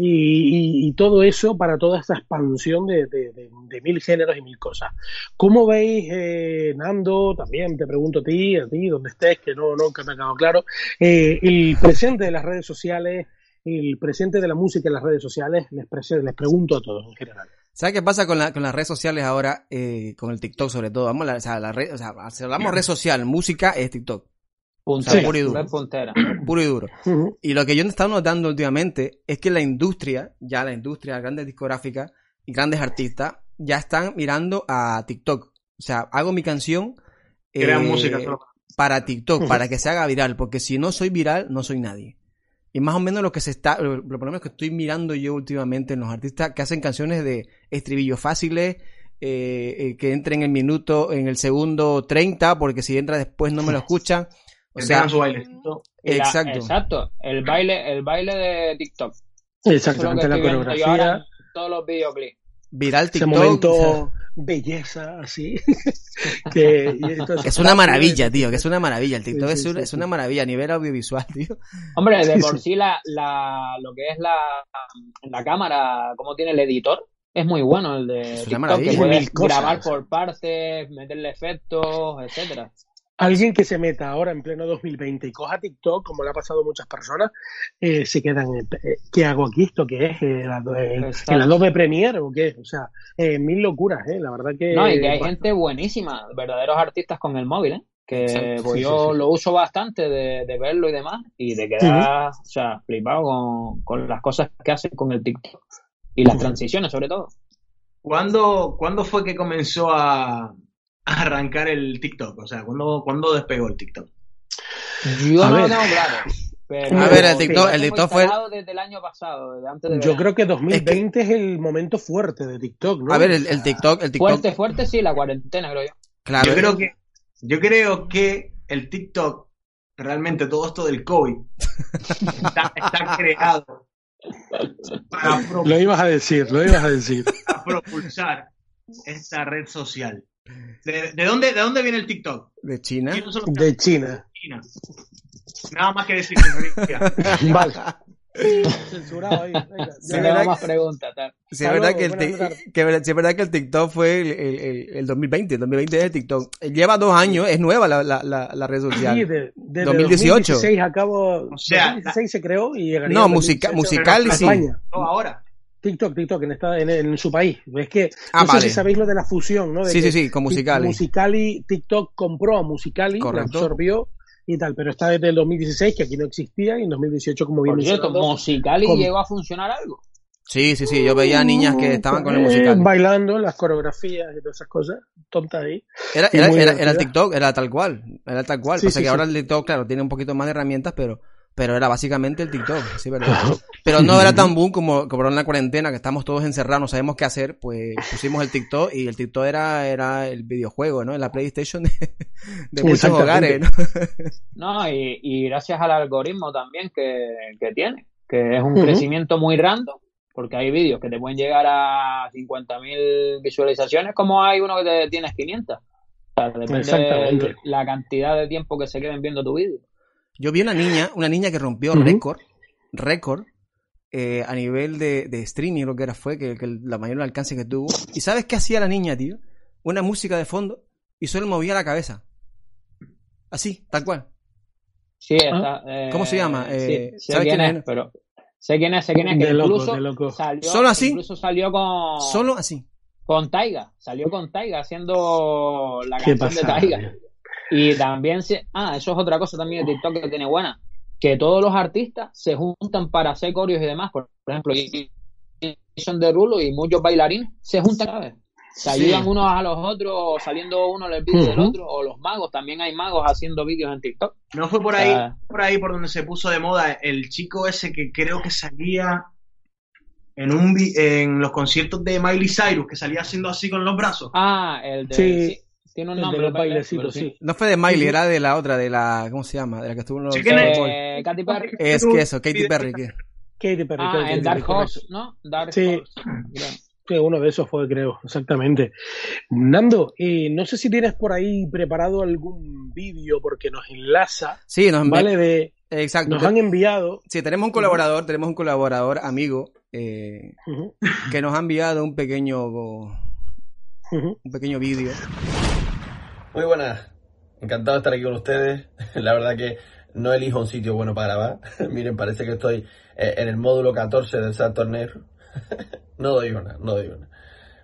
y, y- y todo eso para toda esta expansión de, de- de- de mil géneros y mil cosas. ¿Cómo veis, eh, Nando? También te pregunto a ti, a ti, donde estés, que no, no que me ha quedado claro, eh, el presente de las redes sociales, el presente de la música en las redes sociales, les, les pregunto a todos en general. ¿Sabes qué pasa con, la- con las redes sociales ahora? eh, con el TikTok sobre todo. Vamos a la, o sea, la red, o sea, hablamos red social, música es TikTok. Puntera, puro y duro. red puntera. Puro y duro. Ujú. Y lo que yo he estado notando últimamente es que la industria, ya la industria, grandes discográficas y grandes artistas, ya están mirando a TikTok. O sea, hago mi canción Crean eh, música solo. para TikTok, para que se haga viral, porque si no soy viral, no soy nadie. Y más o menos lo que se está, lo, lo menos que estoy mirando yo últimamente en los artistas que hacen canciones de estribillos fáciles, eh, eh, que entren en el minuto, en el segundo 30, porque si entra después no me lo escuchan. O sea, su bailecito. La- exacto. exacto. El baile, el baile de TikTok. Es Exactamente, la coreografía, todos los videoclips. viral ese TikTok. momento belleza, así. que, Es una maravilla, tío, que es una maravilla. El TikTok Sí, es, una, sí, es una maravilla a nivel audiovisual, tío. Hombre, de Sí, por sí. sí la, la, lo que es la, la cámara, como tiene el editor, es muy bueno el de Es TikTok, que puedes grabar por partes, meterle efectos, etcétera. Alguien que se meta ahora en pleno 2020 y coja TikTok, como le ha pasado a muchas personas, eh, se quedan, eh, eh, ¿qué hago aquí? ¿Esto qué es? ¿El, el, Exacto. el Adobe Premiere o qué? O sea, eh, mil locuras, ¿eh? La verdad que... No, y que hay gente buenísima, verdaderos artistas con el móvil, ¿eh? Que pues sí, yo sí, sí. lo uso bastante de, de verlo y demás, y de quedar, o sea, flipado con, con las cosas que hacen con el TikTok. Y las transiciones, sobre todo. ¿Cuándo, ¿Cuándo fue que comenzó a arrancar el TikTok? O sea, ¿cuándo, ¿cuándo despegó el TikTok? Yo A no ver. lo tengo claro. Pero A ver, el TikTok- el TikTok fue- desde el año pasado, desde antes de Yo verano. creo que 2020 es, el momento fuerte de TikTok, ¿no? A ver, el, el TikTok, el TikTok, Fuerte, fuerte, sí, la cuarentena, creo yo. claro. Yo creo que, yo creo que el TikTok, realmente todo esto del COVID, está, está creado para, Lo ibas a decir, lo ibas a decir. para propulsar esta red social. ¿De, de dónde, ¿De dónde viene el TikTok? de China. ¿Quiénes son los De China. China? Nada más que decir. Vale. Censurado ahí. Ya. no ¿verdad más preguntas. Sí, es verdad que el, que es verdad que el TikTok fue el, el, el- el 2020, el 2020 es el TikTok. Lleva dos años, es nueva la, la, la, la red social. Sí, de, desde 2018. 2016 a cabo. O sea, 2016 se creó y No, en musica- 2018 musical y sí. España. No, ahora. TikTok, TikTok, en, esta, en, en su país. Es que Ah, no sé si sabéis lo de la fusión, ¿no? De Sí, sí, sí, con Musicali. Musicali, TikTok compró a Musicali, la Correcto. absorbió y tal, pero está desde el 2016, que aquí no existía, y en 2018, como bien Por cierto, Musicali con- llegó a funcionar algo. Sí, sí, sí, yo veía niñas que estaban con el eh, musical. bailando, las coreografías y todas esas cosas, tontas ahí. Era, era, era, era. TikTok, era tal cual, era tal cual. Sí, Pasa sí, que sí. ahora el TikTok, claro, tiene un poquito más de herramientas, pero, pero era básicamente el TikTok, sí, verdad. Pero no era tan boom como, como en la cuarentena, que estamos todos encerrados, no sabemos qué hacer, pues pusimos el TikTok y el TikTok era, era el videojuego, ¿no? La PlayStation de, de muchos hogares, ¿no? No, y, y gracias al algoritmo también que, que tiene, que es un crecimiento muy random, porque hay vídeos que te pueden llegar a 50.000 visualizaciones, como hay uno que te tienes 500. O sea, depende Exactamente. de la cantidad de tiempo que se queden viendo tu vídeo. Yo vi una niña, una niña que rompió récord, récord, eh, a nivel de, de streaming, lo que era fue, que, que la mayor alcance que tuvo. ¿Y sabes qué hacía la niña, tío? Una música de fondo y solo movía la cabeza. Así, tal cual. Sí, está, eh, ¿Cómo se llama? Eh, sí, sé ¿sabes quién, quién es, es? pero sé quién es, sé quién es, que De loco, incluso de loco. salió, ¿Solo así? incluso salió con, Solo así. con Taiga, salió con Taiga haciendo la ¿Qué canción pasa? de Taiga. Y también se, ah, eso es otra cosa también de TikTok que tiene buena, que todos los artistas se juntan para hacer coreos y demás, por, por ejemplo, Jason Derulo y muchos bailarines se juntan, ¿sabes? Se Sí. ayudan unos a los otros, saliendo uno en el vídeo del otro, o los magos, también hay magos haciendo vídeos en TikTok. No fue por ahí, Ah. por ahí por donde se puso de moda el chico ese que creo que salía en, un, en los conciertos de Miley Cyrus, que salía haciendo así con los brazos. Ah, el de. Sí, sí, tiene un El de nombre. los bailecitos, sí. No fue de Miley, era de la otra, de la. ¿Cómo se llama? De la que estuvo en los. Eh, Katy Perry. Es que eso, Katy Perry. que- Katy Perry. Ah, Katy en Perry, Dark. Horse, ¿no? Dark Sí. Horse. Sí, uno de esos fue, creo, exactamente. Nando, eh, no sé si tienes por ahí preparado algún vídeo porque nos enlaza, Sí, nos, ¿vale? De, Exacto. nos han enviado. Sí, tenemos un colaborador, tenemos un colaborador amigo eh, que nos ha enviado un pequeño un pequeño vídeo. Muy buenas, encantado de estar aquí con ustedes. La verdad que no elijo un sitio bueno para grabar. Miren, parece que estoy eh, en el módulo 14 del SAT Torneo. no doy una, no doy una.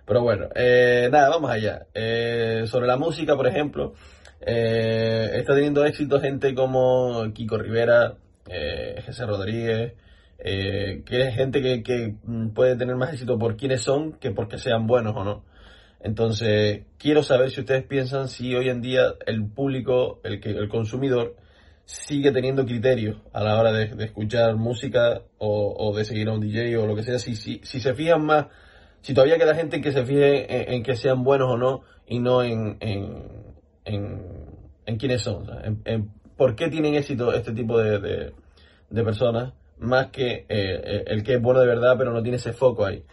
Pero bueno, eh, nada, vamos allá. Eh, sobre la música, por ejemplo, eh, está teniendo éxito gente como Kiko Rivera, eh, José Rodríguez, eh, que es gente que, que mm, puede tener más éxito por quiénes son que porque sean buenos o no. Entonces, quiero saber si ustedes piensan si hoy en día el público, el, que, el consumidor, sigue teniendo criterios a la hora de, escuchar música o, de seguir a un DJ o lo que sea. Si, si, si se fijan más, si todavía queda gente que se fije en, que sean buenos o no y no en, en, en, quiénes son. por qué tienen éxito este tipo de, de, de personas más que eh, el que es bueno de verdad pero no tiene ese foco ahí.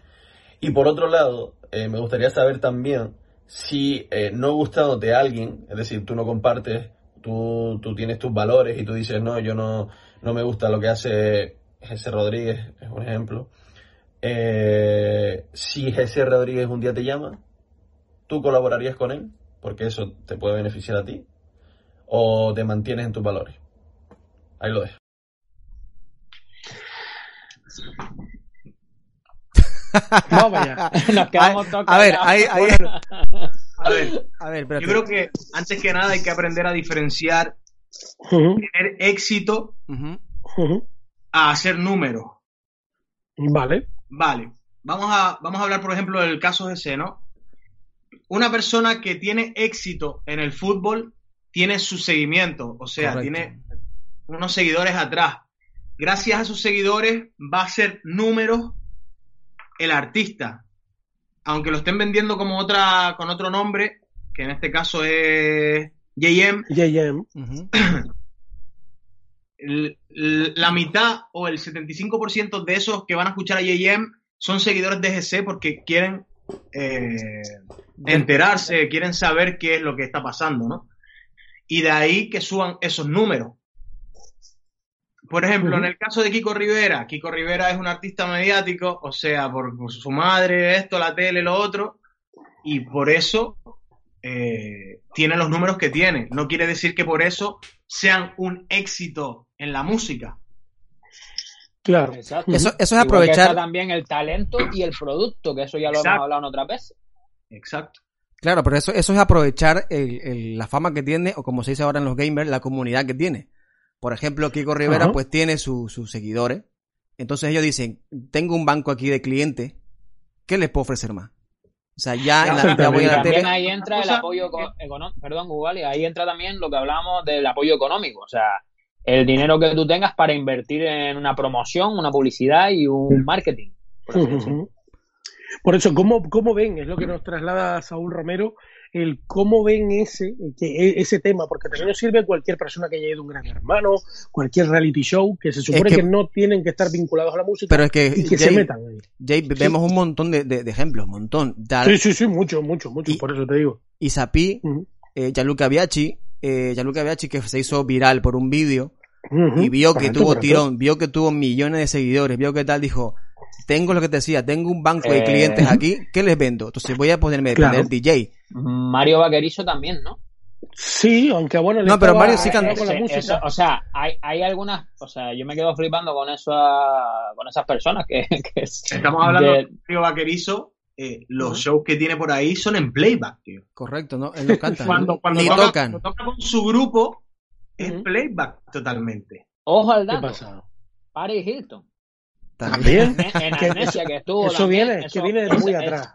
Y por otro lado, eh, me gustaría saber también si eh, no gustándote a alguien, es decir, tú no compartes, tú, tú tienes tus valores y tú dices, no, yo no, no me gusta lo que hace Jesse Rodríguez, es un ejemplo. Eh, si Jesse Rodríguez un día te llama, ¿tú colaborarías con él? Porque eso te puede beneficiar a ti. ¿O te mantienes en tus valores? Ahí lo dejo. Vamos allá. Nos quedamos todos a ver, ahí- A ver, a ver, espérate. yo creo que antes que nada hay que aprender a diferenciar tener éxito a hacer números. Vale. Vale, vamos a, vamos a hablar, por ejemplo, del caso de ese, ¿no? Una persona que tiene éxito en el fútbol tiene su seguimiento, o sea, Correcto. tiene unos seguidores atrás. Gracias a sus seguidores va a ser números el artista. Aunque lo estén vendiendo como otra, con otro nombre, que en este caso es JM, JM. La mitad o el 75% de esos que van a escuchar a JM son seguidores de GC porque quieren eh, enterarse, quieren saber qué es lo que está pasando, ¿no? Y de ahí que suban esos números. Por ejemplo, en el caso de Kiko Rivera, Kiko Rivera es un artista mediático, o sea, por, por su madre, esto, la tele, lo otro, y por eso eh, tiene los números que tiene. No quiere decir que por eso sean un éxito en la música. Claro. Exacto. Eso, eso es Igual aprovechar. está también el talento y el producto, que eso ya lo Exacto. hemos hablado en otras veces. Exacto. Claro, pero eso, eso es aprovechar el- el- la fama que tiene, o como se dice ahora en los gamers, la comunidad que tiene. Por ejemplo, Kiko Rivera pues tiene su- sus seguidores. Entonces ellos dicen, tengo un banco aquí de clientes, ¿qué les puedo ofrecer más? O sea, ya, en la, ya voy a la también tele. ahí entra el apoyo económico, perdón, Google, y ahí entra también lo que hablábamos del apoyo económico, o sea, el dinero que tú tengas para invertir en una promoción, una publicidad y un marketing. Por eso, ¿cómo, ¿cómo ven? Es lo que nos traslada Saúl Romero, el cómo ven ese, que, e- ese tema, porque también nos sirve cualquier persona que haya ido a un gran hermano, cualquier reality show, que se supone que- que, no tienen que estar vinculados a la música Pero es que, y que Jay, se metan ahí. Jay, vemos un montón de, de- de ejemplos, un montón. Tal, Sí, sí, sí, mucho, mucho, mucho, Y- por eso te digo. Isapi, Ujú. eh, Gianluca Biachi, eh, Gianluca Biachi que se hizo viral por un vídeo Ujú. y vio que Correcto, tuvo correcto. tirón, vio que tuvo millones de seguidores, vio que tal, dijo, tengo lo que te decía, tengo un banco de Eh, clientes aquí, ¿qué les vendo? Entonces voy a ponerme Claro. poner DJ. Mario Vaquerizo también, ¿no? Sí, aunque bueno, le No, pero Mario sí canta. con la música. eso- o sea, hay, hay algunas, o sea, yo me quedo flipando con esa, con esas personas que, que es- Estamos hablando de- de Río Vaquerizo. eh, los shows que tiene por ahí son en playback, tío. Correcto, ¿no? Él no canta. Cuando, cuando, Ni toca, tocan. cuando toca con su grupo, es playback totalmente. ojo al ¿Qué dato, pasa? Paris Hilton, También. También. en, en Que- Amnesia que estuvo Eso también, viene, eso- que viene de muy es- atrás.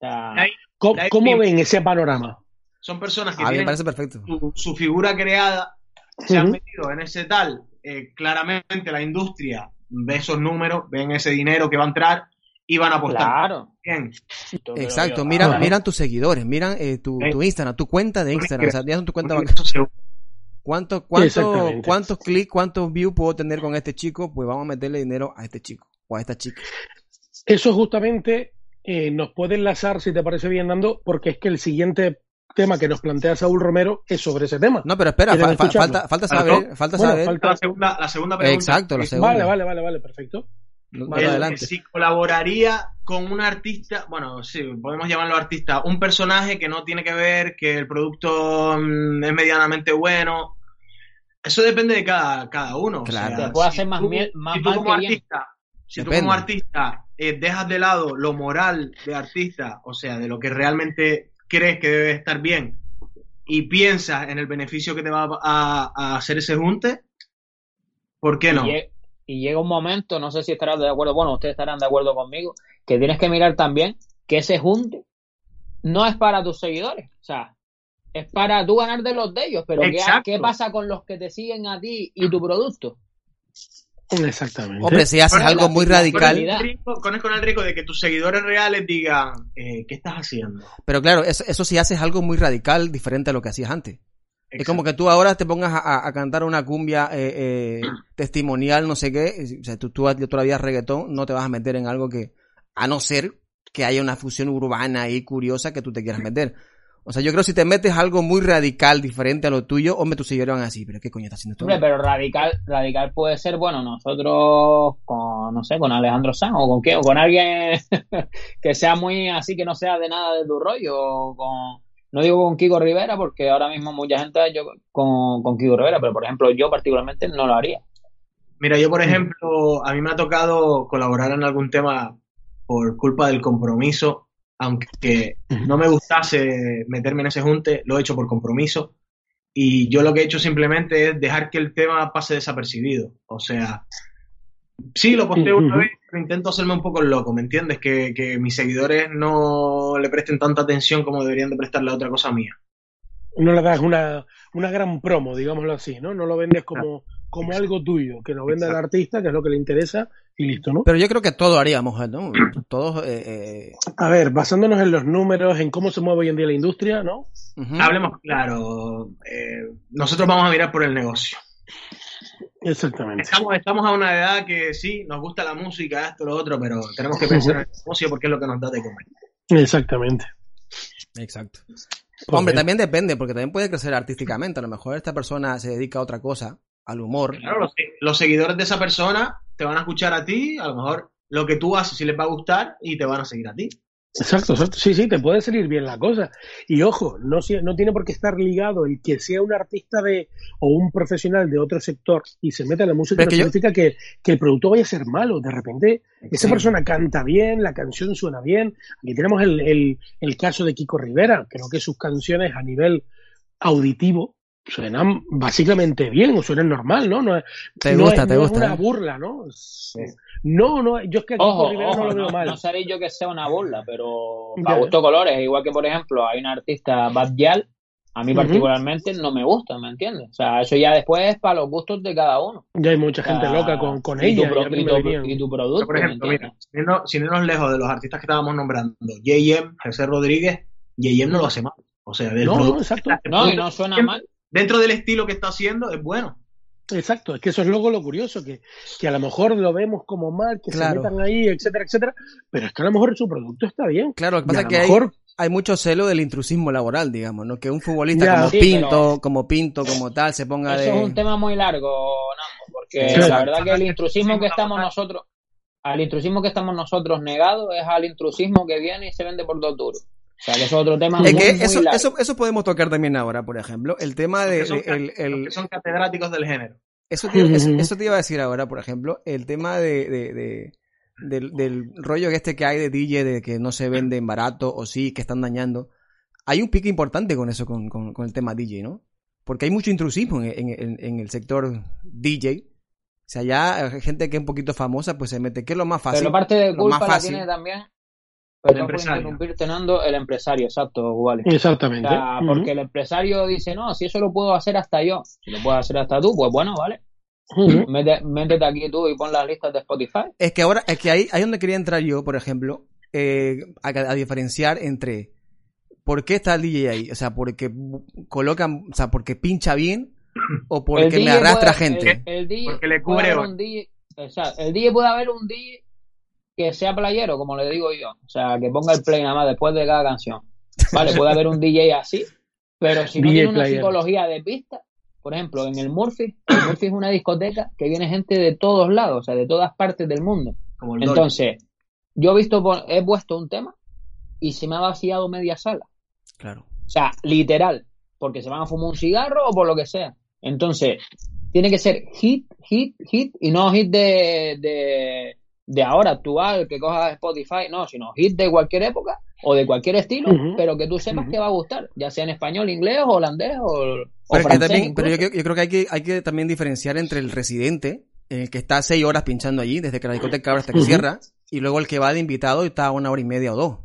Ahí- ¿Cómo, ven ese panorama? Son personas que A mí me tienen parece perfecto. su, su figura creada, se han metido en ese tal. eh, claramente la industria ve esos números, ven ese dinero que va a entrar iban a apostar. Claro. Bien. Exacto, miran, Ajá. miran tus seguidores, miran eh, tu, tu Instagram, tu cuenta de Instagram, o sea, ya son tu cuenta bancaria. Eso se- ¿Cuánto, cuánto, Exactamente. ¿Cuántos clics, cuántos views puedo tener con este chico? Pues vamos a meterle dinero a este chico o a esta chica. Eso justamente eh, nos puede enlazar, si te parece bien, Nando, porque es que el siguiente tema que nos plantea Saúl Romero es sobre ese tema. No, pero espera, falta, falta saber, falta Bueno, saber. falta- La segunda, la segunda pregunta. Exacto, la segunda. Vale, vale, vale, vale, perfecto. El- adelante. Si colaboraría con un artista, bueno, sí, podemos llamarlo artista, un personaje que no tiene que ver, que el producto mm, es medianamente bueno. Eso depende de cada, cada uno. o Claro. sea, Te puede si hacer más tú- miel- más si tú mal como que bien. artista, si tú Depende. como artista eh, dejas de lado lo moral de artista, o sea, de lo que realmente crees que debe estar bien, y piensas en el beneficio que te va a, a hacer ese junte, ¿por qué no? Y, y llega un momento, no sé si estarás de acuerdo, bueno, ustedes estarán de acuerdo conmigo, que tienes que mirar también que ese junte no es para tus seguidores, o sea, es para tú ganar de los de ellos, pero ¿qué. ¿qué pasa con los que te siguen a ti y tu producto? Exactamente. Hombre, si haces Pero algo la- muy radical. Con el riesgo- con, el riesgo de que tus seguidores reales digan, eh, ¿qué estás haciendo? pero claro, eso, eso si haces algo muy radical, diferente a lo que hacías antes. Es como que tú ahora te pongas a, a- a cantar una cumbia eh, eh, testimonial, no sé qué. O sea, tú, tú todavía reggaetón, no te vas a meter en algo que, a no ser que haya una fusión urbana ahí curiosa que tú te quieras meter. O sea, yo creo que si te metes algo muy radical, diferente a lo tuyo, hombre, tus seguidores van así, pero ¿qué coño está haciendo esto? Hombre, pero radical, radical puede ser, bueno, nosotros con, no sé, con Alejandro Sanz o con qué, o con alguien que sea muy así, que no sea de nada de tu rollo, o con, no digo con Kiko Rivera, porque ahora mismo mucha gente ha hecho con, con Kiko Rivera, pero por ejemplo yo particularmente no lo haría. Mira, yo por ejemplo, a mí me ha tocado colaborar en algún tema por culpa del compromiso, aunque no me gustase meterme en ese junte, lo he hecho por compromiso. Y yo lo que he hecho simplemente es dejar que el tema pase desapercibido. O sea, sí, lo posté una vez, pero intento hacerme un poco loco, ¿me entiendes? Que, que mis seguidores no le presten tanta atención como deberían de prestarle a otra cosa mía. No le das una, una gran promo, digámoslo así, ¿no? No lo vendes como, como algo tuyo, que lo venda el artista, que es lo que le interesa, y listo, ¿no? Pero yo creo que todo haríamos, ¿no? Todos, eh, eh, A ver, basándonos en los números, en cómo se mueve hoy en día la industria, ¿no? Hablemos claro, eh, nosotros vamos a mirar por el negocio. Exactamente. Estamos, estamos a una edad que sí, nos gusta la música, esto, lo otro, pero tenemos que pensar en el negocio porque es lo que nos da de comer. Exactamente. Exacto. Pues Hombre, bien. también depende, porque también puede crecer artísticamente. A lo mejor esta persona se dedica a otra cosa, al humor. Claro, los, los seguidores de esa persona te van a escuchar a ti, a lo mejor lo que tú haces sí les va a gustar y te van a seguir a ti. Exacto, exacto. Sí, sí, te puede salir bien la cosa. Y ojo, no, tiene por qué estar ligado el que sea un artista de o un profesional de otro sector y se meta en la música, no que yo- significa que, que el producto vaya a ser malo. De repente, esa Sí. persona canta bien, la canción suena bien. Aquí tenemos el, el, el caso de Kiko Rivera. Creo que sus canciones a nivel auditivo suenan básicamente bien o suenan normal, ¿no? No, es- Te no gusta, es, te no gusta, es una ¿eh? burla, ¿no? Es- No, no, yo es que a Ojo, Rivera no ojo, lo veo no, mal. no seré yo que sea una burla, pero ya. gusto colores, igual que por ejemplo hay un artista Bad Gyal, a mí particularmente no me gusta, ¿me entiendes? O sea, eso ya después es para los gustos de cada uno. Ya hay mucha O sea, gente loca con, con y tu ella. pro- y a y tu- venían- y tu producto, por ¿me ejemplo, mira, sin irnos, lejos de los artistas que estábamos nombrando, J.M., José Rodríguez, J.M. no lo hace mal. O sea, del No, no, producto- exacto. No, y no suena mal. Dentro del estilo que está haciendo es bueno. Exacto, es que eso es luego lo curioso, que, que a lo mejor lo vemos como mal, que Claro. se metan ahí, etcétera, etcétera, pero es que a lo mejor su producto está bien. Claro, lo que pasa es que hay, mejor, hay mucho celo del intrusismo laboral, digamos, ¿no? Que un futbolista Ya. como Sí, Pinto, pero- como Pinto, como tal, se ponga Eso de... es un tema muy largo, Nambo, porque Sí. la verdad que el intrusismo que estamos nosotros, al intrusismo que estamos nosotros negados es al intrusismo que viene y se vende por dos duros. O sea, que eso es otro tema Es muy, que muy eso, largo. eso, eso podemos tocar también ahora, por ejemplo. El tema de... Los que son, el- el- los que son catedráticos del género. Eso te, eso, eso te iba a decir ahora, por ejemplo, el tema de, de- de- del, del rollo este que hay de DJ de que no se venden barato o sí, que están dañando. Hay un pique importante con eso, con, con- con el tema DJ, ¿no? Porque hay mucho intrusismo en, en- en- el sector DJ. O sea, ya eh, gente que es un poquito famosa, pues se mete. ¿Qué es lo más fácil? Pero parte de lo culpa la tiene también, perdón por empresario. interrumpirte, Nando, el empresario, exacto, vale. O exactamente. sea, Ujú. porque el empresario dice, no, si eso lo puedo hacer hasta yo, si lo puedo hacer hasta tú, pues bueno, vale. Mete- métete aquí tú y pon las listas de Spotify. Es que ahora, es que ahí, ahí donde quería entrar yo, por ejemplo, eh, a, a diferenciar entre por qué está el DJ ahí. O sea, porque colocan, o sea, porque pincha bien o porque El me arrastra puede- gente. El, el DJ Porque le puede cubre haber horas. un DJ, exacto, el DJ puede haber un DJ que sea playero, como le digo yo. O sea, que ponga el play nada más después de cada canción. Vale, puede haber un DJ así, pero si no DJ tiene una playero. psicología de pista, por ejemplo, en el Murphy, el Murphy es una discoteca que viene gente de todos lados, o sea, de todas partes del mundo. Como el Dolby. Entonces, yo he visto, he puesto un tema y se me ha vaciado media sala. Claro. O sea, literal, porque se van a fumar un cigarro o por lo que sea. Entonces, tiene que ser hit, hit, hit, y no hit de, de, de ahora actual, que cojas Spotify, no, sino hit de cualquier época o de cualquier estilo, pero que tú sepas que va a gustar, ya sea en español, inglés, o holandés o, o Pero, que francés. también- pero yo, yo creo que hay, que hay que también diferenciar entre el residente, el que está seis horas pinchando allí, desde que la discoteca abre hasta que cierra, y luego el que va de invitado y está una hora y media o dos. O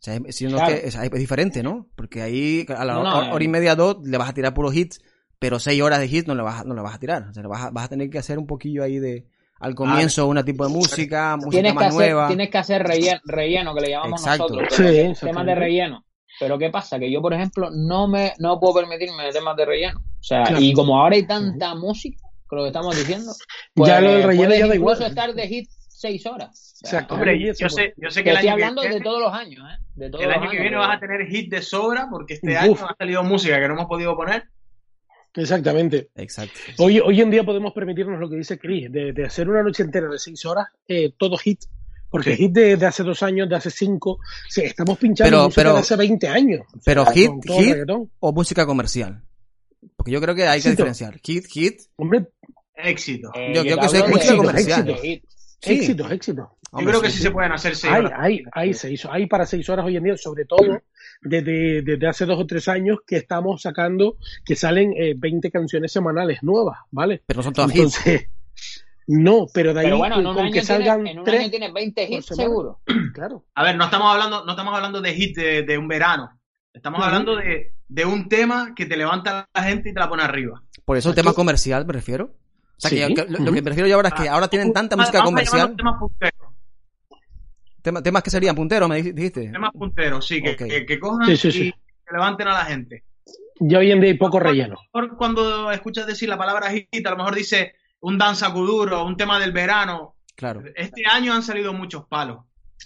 sea, es- Claro. que- es, es diferente, ¿no? Porque ahí a la No, no, hora, y eh. media dos le vas a tirar puros hits, pero seis horas de hits no le vas, a- no le vas a tirar. O sea, le vas a, vas a tener que hacer un poquillo ahí de al comienzo una tipo de música, música tienes que, más hacer, nueva. tienes que hacer relleno, relleno, que le llamamos Exacto. nosotros. Sí, temas de relleno. Pero ¿qué pasa? Que yo, por ejemplo, no me no puedo permitirme temas de relleno. O sea, Claro. y como ahora hay tanta música, con lo que estamos diciendo, pues, Ya lo del relleno ya da incluso igual. estar de hit seis horas. O sea, Exacto. Hombre, yo, sé, yo sé que que el estoy año hablando que de todos los años, ¿eh? De todos el los año que viene pero- vas a tener hit de sobra porque este Uf. año ha salido música que no hemos podido poner. Exactamente. Exacto. Hoy, hoy en día podemos permitirnos lo que dice Chris, de, de hacer una noche entera de seis horas, eh, todo hit. Porque Sí. hit de, de hace dos años, de hace cinco, sí, estamos pinchando Pero- música pero- de hace 20 años. O Pero sea, hit, hit reggaetón. o música comercial. Porque yo creo que hay que Éxito. diferenciar. Hit, hit. Hombre, Éxito. Eh, Yo creo te que eso es música comercial. Sí. éxito, éxito. Yo creo que sí, sí, sí. se pueden hacer seis Hay, horas. hay, hay, seis, hay para seis horas hoy en día, sobre todo desde, desde hace dos o tres años que estamos sacando, que salen eh, 20 canciones semanales nuevas, ¿vale? Pero no son todas hits. Entonces, no, pero de ahí Pero bueno, en con un, que año tienes, salgan en un tres, año tienes 20 hits seguro. claro. A ver, no estamos hablando, no estamos hablando de hit de, de un verano. Estamos Ujú. hablando de, de un tema que te levanta a la gente y te la pone arriba. Por eso el tema comercial me refiero. O sea, que, Sí. que- lo, lo que me refiero yo ahora es que ahora tienen tanta música comercial. temas. Tema- temas que serían punteros, me dijiste. Temas punteros, sí, que, que, que cojan Sí, sí, sí. y que levanten a la gente. Ya hoy en día hay poco relleno. Por- Cuando escuchas decir la palabra hit, a lo mejor dice un danza kuduro, un tema del verano. Claro. Este año han salido muchos palos,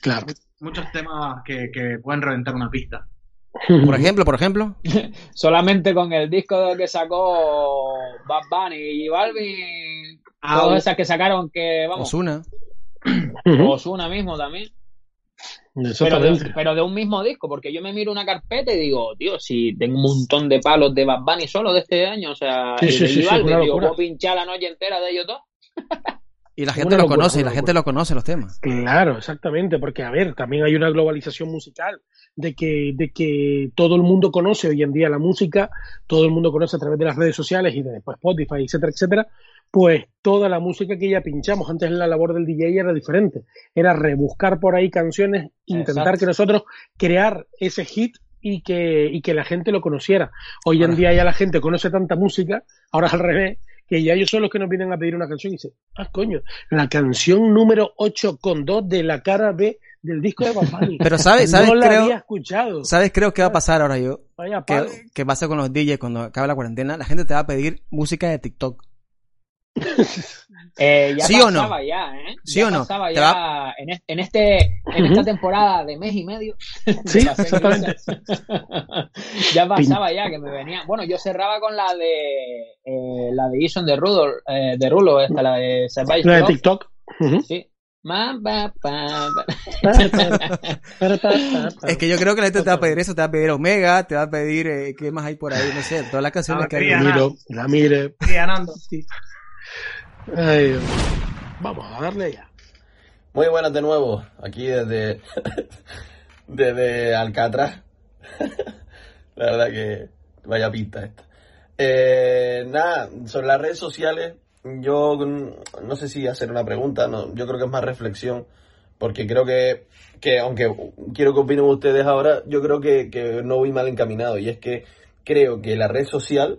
Claro. muchos temas que, que pueden reventar una pista. Por ejemplo, por ejemplo. Solamente con el disco que sacó Bad Bunny y Balvin, Ah, todas esas que sacaron que, vamos, Osuna. Osuna mismo también. Pero de, Exactamente. pero de un mismo disco, porque yo me miro una carpeta y digo, tío, si tengo un montón de palos de Bad Bunny solo de este año, o sea, Sí, y sí, de sí, digo, puedo pinchar la noche entera de ellos dos. Y la gente locura, conoce, y la gente los conoce los temas. Claro, exactamente, porque a ver, también hay una globalización musical de que, de que todo el mundo conoce hoy en día la música, todo el mundo conoce a través de las redes sociales y de pues, Spotify, etcétera, etcétera, pues toda la música que ya pinchamos. Antes la labor del DJ era diferente, era rebuscar por ahí canciones, intentar Exacto. que nosotros crear ese hit y que, y que la gente lo conociera. Hoy en día ya la gente conoce tanta música, ahora es al revés, que ya ellos son los que nos vienen a pedir una canción y dicen, ah, coño, la canción número 8 con 2 de la cara B del disco de Bunny. Pero ¿sabes? ¿Sabes? no la creo, había escuchado. ¿Sabes? Creo que va a pasar ahora yo. Vaya. Que, que pasa con los DJs cuando acabe la cuarentena. La gente te va a pedir música de TikTok. Eh, ya ¿Sí o no? ya, ¿eh? ¿Sí Ya o no? ya va- en, en este, en esta temporada de mes y medio. Sí, exactamente. ya pasaba ya que me venía. Bueno, yo cerraba con la de eh, la de Jason de Rulo, eh, de Rulo, esta, la de Savage La de. TikTok. Sí. Es que yo creo que la gente te va a pedir eso. Te va a pedir Omega, te va a pedir. Eh, ¿Qué más hay por ahí? No sé. Todas las canciones La que hay. batería. Miro, la mire. Sí. Vamos a darle ya. Muy buenas de nuevo, aquí desde, desde Alcatraz. La verdad que vaya pinta esta. Eh, nada, sobre las redes sociales, yo mm, no sé si hacer una pregunta, no, yo creo que es más reflexión, porque creo que, que aunque quiero que opinen ustedes ahora, yo creo que, que no voy mal encaminado, y es que creo que la red social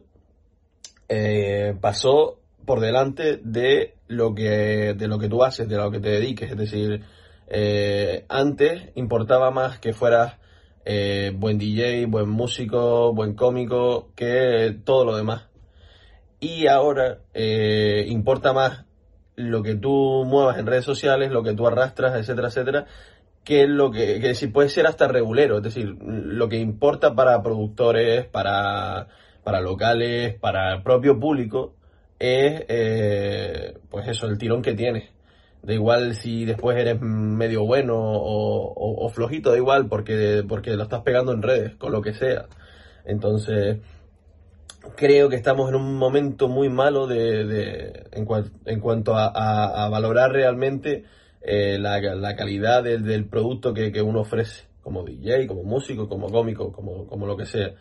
eh, pasó por delante de lo que de lo que tú haces, de lo que te dediques. Es decir, eh, antes importaba más que fueras eh, buen DJ, buen músico, buen cómico, que todo lo demás. Y ahora eh, importa más lo que tú muevas en redes sociales, lo que tú arrastras, etcétera, etcétera, que lo que, que si puede ser hasta regulero, es decir, lo que importa para productores, para, para locales, para el propio público, es eh, pues eso, el tirón que tienes. Da igual si después eres medio bueno o, o, flojito, da igual, porque, porque lo estás pegando en redes, con lo que sea. Entonces, creo que estamos en un momento muy malo de, de en, en, cuanto a, a, valorar realmente eh, la, la, calidad del, del producto que, que, uno ofrece, como DJ, como músico, como cómico, como, como lo que sea.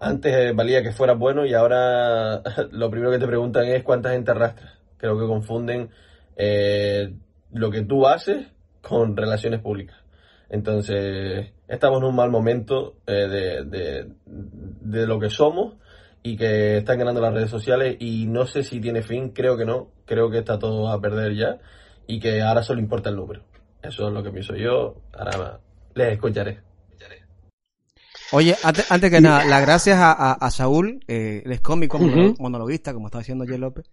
Antes valía que fuera bueno y ahora lo primero que te preguntan es cuánta gente arrastras. Creo que confunden eh, lo que tú haces con relaciones públicas. Entonces, estamos en un mal momento eh, de, de, lo que somos y que están ganando las redes sociales y no sé si tiene fin, creo que no, creo que está todo a perder ya y que ahora solo importa el número. Eso es lo que pienso yo, ahora les escucharé. Oye, antes, antes que nada, las gracias a, a, Saúl, eh, el es cómico, monologuista, como está diciendo J. López,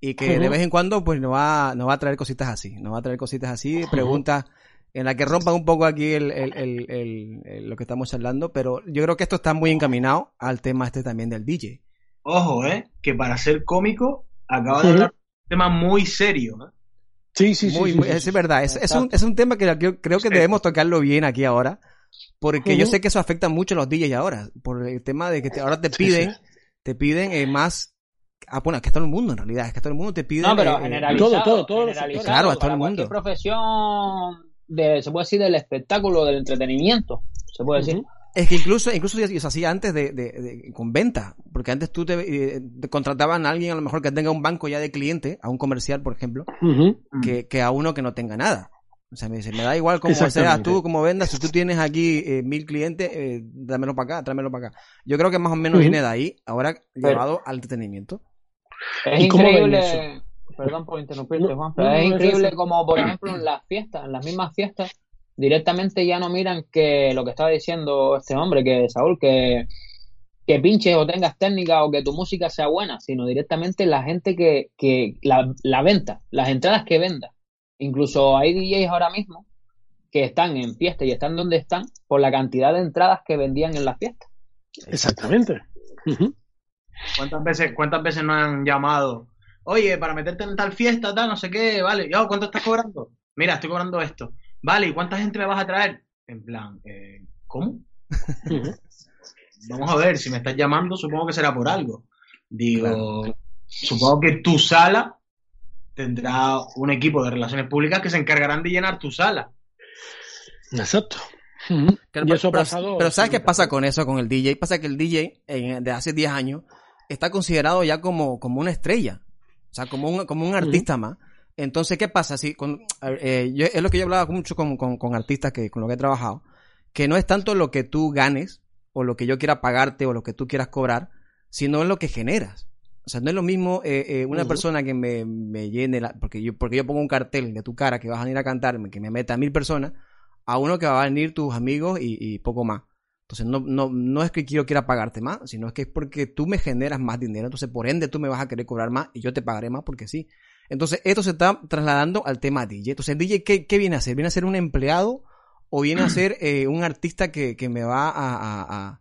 y que de vez en cuando pues nos va, nos va a traer cositas así, nos va a traer cositas así, preguntas en las que rompan un poco aquí el, el, el, lo que estamos hablando, pero yo creo que esto está muy encaminado al tema este también del DJ. Ojo, ¿eh? Que para ser cómico acaba de hablar un tema muy serio, ¿eh? Sí, sí, sí, Es verdad, es, es, un, es un tema que creo que debemos tocarlo bien aquí ahora, porque yo sé que eso afecta mucho a los DJs ahora, por el tema de que ahora te piden, te piden eh, más Ah, bueno, es que todo el mundo en realidad, es que todo el mundo te pide. No, pero generalizado. Todo, todo, todo. Generalizado, claro, a todo el mundo. profesión, de, se puede decir, del espectáculo, del entretenimiento, se puede decir. Es que incluso, incluso se hacía antes de, de, con venta, porque antes tú te, te, contrataban a alguien a lo mejor que tenga un banco ya de cliente, a un comercial, por ejemplo, que, que a uno que no tenga nada. O sea, me dice, me da igual cómo seas tú, cómo vendas, si tú tienes aquí eh, mil clientes, eh, dámelo para acá, tráemelo para acá. Yo creo que más o menos viene de ahí, ahora llevado al entretenimiento. Es increíble, perdón por interrumpirte, Juan, pero es increíble como, por ejemplo, en las fiestas, en las mismas fiestas, directamente ya no miran que lo que estaba diciendo este hombre, que Saúl, que, que pinches o tengas técnica o que tu música sea buena, sino directamente la gente que, que la, la venta, las entradas que venda. Incluso hay DJs ahora mismo que están en fiesta y están donde están por la cantidad de entradas que vendían en las fiestas. Exactamente. ¿Cuántas veces, cuántas veces nos han llamado? Oye, para meterte en tal fiesta, tal, no sé qué, vale. Yo, ¿cuánto estás cobrando? Mira, estoy cobrando esto. Vale, ¿y cuánta gente me vas a traer? En plan, eh, ¿cómo? Vamos a ver, si me estás llamando, supongo que será por algo. Digo, supongo que tu sala tendrá un equipo de relaciones públicas que se encargarán de llenar tu sala. Exacto. pero, ¿sabes qué pasa con eso, con el DJ? Pasa que el DJ de hace 10 años está considerado ya como, como una estrella, o sea, como un, como un artista más. Entonces, ¿qué pasa? Si con, eh, es lo que yo hablaba mucho con, con, artistas que, con los que he trabajado, que no es tanto lo que tú ganes, o lo que yo quiera pagarte, o lo que tú quieras cobrar, sino lo que generas. O sea, no es lo mismo eh, eh, una persona que me, me llene, la, porque, yo, porque yo pongo un cartel de tu cara que vas a venir a cantarme, que me meta a mil personas, a uno que va a venir tus amigos y, y poco más. Entonces, no, no, no es que yo quiera pagarte más, sino es que es porque tú me generas más dinero. Entonces, por ende, tú me vas a querer cobrar más y yo te pagaré más porque sí. Entonces, esto se está trasladando al tema DJ. Entonces, el DJ, ¿qué, qué viene a ser? ¿Viene a ser un empleado o viene a ser eh, un artista que, que me va a, a,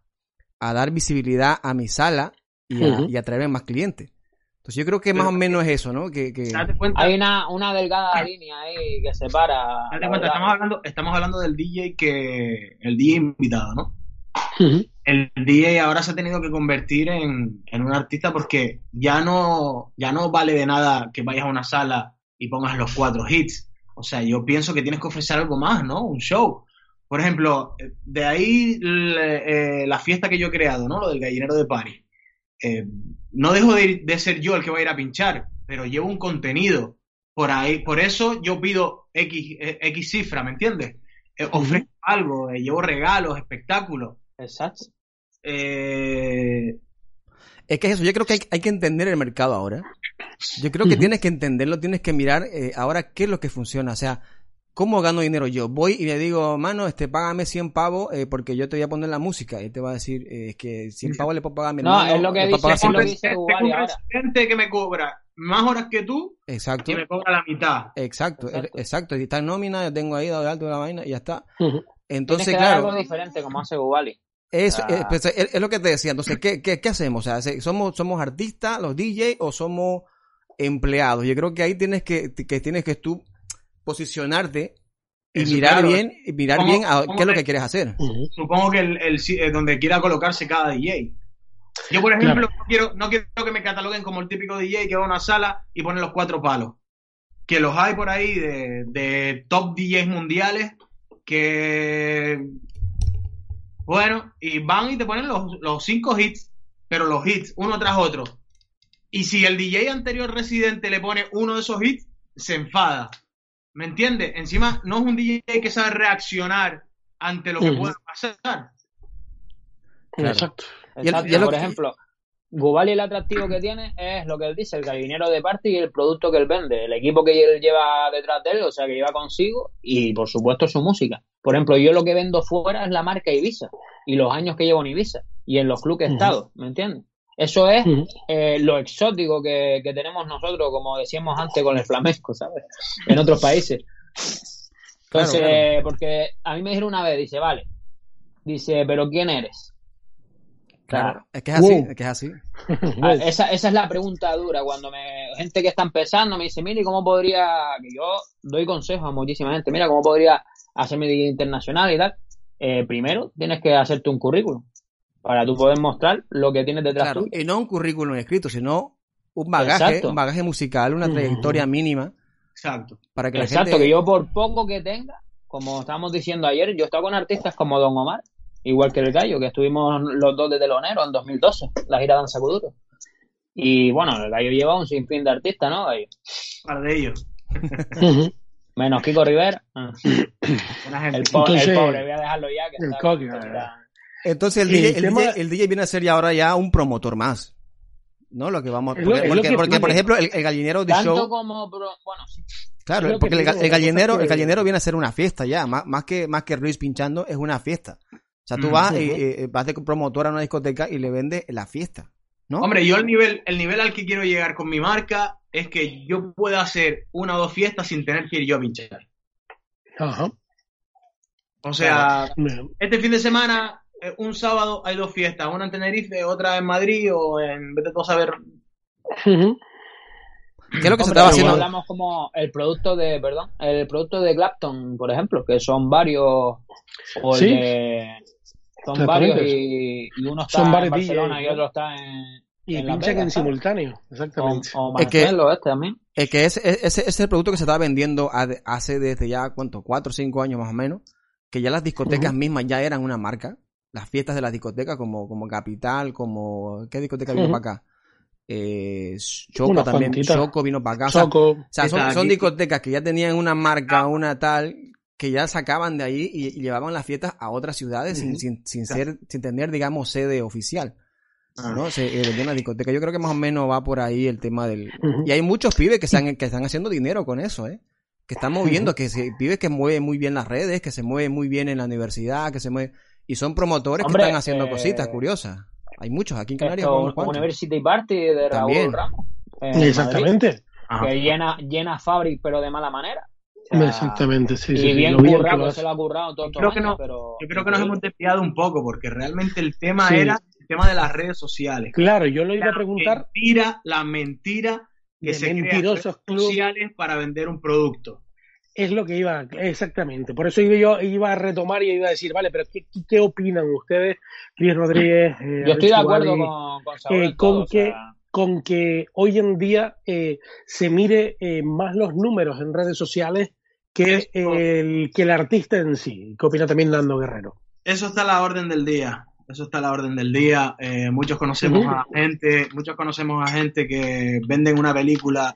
a, dar visibilidad a mi sala y a, y a traerme más clientes? Entonces, yo creo que más o menos es eso, ¿no? Que, que... Hay una, una delgada línea ahí que separa. Date cuenta, estamos hablando, estamos hablando del DJ que. El DJ invitado, ¿no? El DJ ahora se ha tenido que convertir en, un artista porque ya no, ya no vale de nada que vayas a una sala y pongas los cuatro hits. O sea, yo pienso que tienes que ofrecer algo más, ¿no? Un show. Por ejemplo, de ahí eh, la fiesta que yo he creado, ¿no? Lo del gallinero de París. Eh, no dejo de, ser yo el que va a ir a pinchar, pero llevo un contenido. Por ahí, por eso yo pido X, eh, X cifra, ¿me entiendes? ofrezco algo, llevo regalos, espectáculos. Exacto. Eh... Es que eso, yo creo que hay, que entender el mercado ahora. Yo creo que tienes que entenderlo, tienes que mirar eh, ahora qué es lo que funciona. O sea, ¿cómo gano dinero yo? Voy y le digo, mano, este, págame 100 pavos eh, porque yo te voy a poner la música. Y él te va a decir, eh, es que 100 pavos le puedo pagar a mi No, hermano. es lo que dice- es lo 100 que dice un ahora. presidente que me cobra más horas que tú Exacto. y me cobra la mitad. Exacto, Exacto. er- exacto. Y está en nómina, yo tengo ahí dado de alto la vaina y ya está. Entonces, Tienes que dar claro, algo diferente como hace Ubali. eso, Ah. eh, pues, es, es lo que te decía. Entonces, ¿qué, qué, qué hacemos? O sea, ¿se- ¿somos, ¿somos artistas, los DJ, o somos empleados? Yo creo que ahí tienes que, que tienes que tú posicionarte y Eso, mirar claro. bien, y mirar ¿Cómo- bien a qué es lo que quieres hacer. Supongo que el, eh, donde quiera colocarse cada DJ. Yo, por ejemplo, no, quiero, no quiero que me cataloguen como el típico DJ que va a una sala y pone los cuatro palos. Que los hay por ahí de, de top DJs mundiales que. Bueno, y van y te ponen los, los cinco hits, pero los hits, uno tras otro. Y si el DJ anterior residente le pone uno de esos hits, se enfada. ¿Me entiendes? Encima, no es un DJ que sabe reaccionar ante lo que Ujú. pueda pasar. Claro. Exacto. Y el- Exacto. y es lo Por que- ejemplo, Gubali el atractivo que tiene es lo que él dice, el gallinero de parte y el producto que él vende, el equipo que él lleva detrás de él, o sea, que lleva consigo y por supuesto su música. Por ejemplo, yo lo que vendo fuera es la marca Ibiza y los años que llevo en Ibiza y en los clubes que he estado, ¿me entiendes? Eso es Ujú. eh, lo exótico que, que tenemos nosotros, como decíamos antes con el flamenco, ¿sabes? En otros países. Entonces, claro. porque a mí me dijeron una vez, dice, vale, dice, pero ¿quién eres? Claro, es que es así, es que es así. Ah, esa, esa es la pregunta dura. Cuando me gente que está empezando me dice, mire, ¿cómo podría, que yo doy consejos a muchísima gente, mira, ¿cómo podría hacerme DJ internacional y tal? Eh, primero, tienes que hacerte un currículum para tú poder mostrar lo que tienes detrás Claro, tuyo. y no un currículum escrito, sino un bagaje, Exacto. un bagaje musical, una trayectoria mínima Exacto. para que la Exacto, gente... que yo por poco que tenga, como estábamos diciendo ayer, yo he estado con artistas como Don Omar, igual que el Gallo, que estuvimos los dos de telonero en 2012, la gira Danza Kuduro. Y bueno, el Gallo lleva un sinfín de artistas, ¿no? Gallo? Para de ellos. Menos Kiko Rivera. Ah. El, po- el Entonces, pobre, voy a dejarlo ya. Que el está- coque, está- Entonces el, El DJ, el, tema- DJ, el DJ viene a ser ya ahora ya un promotor más. ¿No? Lo que vamos porque, lo porque, que porque, por ejemplo, el, el gallinero de Tanto show, como. pro- Bueno, sí. claro, porque que el, gallinero, el gallinero viene a ser una fiesta ya, más, más que más que Ruiz pinchando, es una fiesta. O sea, tú Mm, vas y ujú. eh, vas de promotor a una discoteca y le vendes la fiesta, ¿no? Hombre, yo el nivel, el nivel al que quiero llegar con mi marca es que yo pueda hacer una o dos fiestas sin tener que ir yo a pinchar. Ajá. O sea, este fin de semana, un sábado hay dos fiestas, una en Tenerife, otra en Madrid o en, vete tú a saber. ¿Qué es lo que se estaba haciendo? hablamos como el producto de. Perdón. El producto de Clapton, por ejemplo, que son varios. O el Sí. de. Son varios y, y uno está Son en Barcelona y ¿no? otro está en. Y en Vegas, en simultáneo, O, exactamente. o Es que- Marcelo, este también. Es que ese, ese, ese es el producto que se estaba vendiendo hace desde ya, ¿cuánto? Cuatro o cinco años más o menos. Que ya las discotecas mismas ya eran una marca. Las fiestas de las discotecas como, como Capital, como... ¿Qué discoteca vino para acá? Eh, Choco también. Choco vino para acá. O sea, Soco. o sea, son, discotecas que ya tenían una marca, una tal, que ya sacaban de ahí y, y llevaban las fiestas a otras ciudades sin, sin, sin ser, sin tener, digamos, sede oficial. Ah. ¿no? Se eh, vendían las discotecas. Yo creo que más o menos va por ahí el tema del... Y hay muchos pibes que están, que están haciendo dinero con eso, ¿eh? Que están moviendo, que se, pibes que mueven muy bien las redes, que se mueven muy bien en la universidad, que se mueven... Y son promotores Hombre, que están haciendo eh, cosas curiosas. Hay muchos, aquí en Canarias Esto, cuantos. University Party de También. Raúl Ramos. Madrid, Exactamente. Ajá. que llena, llena Fabric, pero de mala manera. O sea, Exactamente, sí, y sí. bien lo currado, lo se lo ha currado todo Creo que no- pero Yo creo que nos hemos desviado un poco porque realmente el tema Sí. era el tema de las redes sociales. Claro, yo lo iba a La preguntar mentira, la mentira que de se crea en mentirosos redes sociales para vender un producto. Es lo que iba, exactamente. Por eso iba yo iba a retomar y iba a decir, vale, pero ¿qué, qué opinan ustedes, Luis Rodríguez? eh, yo estoy de acuerdo Wally, con, con eh, en con todo, o que- sea, con que hoy en día eh, se mire eh, más los números en redes sociales que el, que el artista en sí? ¿Qué opina también Nando Guerrero? Eso está a la orden del día. Eso está a la orden del día. Eh, muchos conocemos a gente, muchos conocemos a gente que venden una película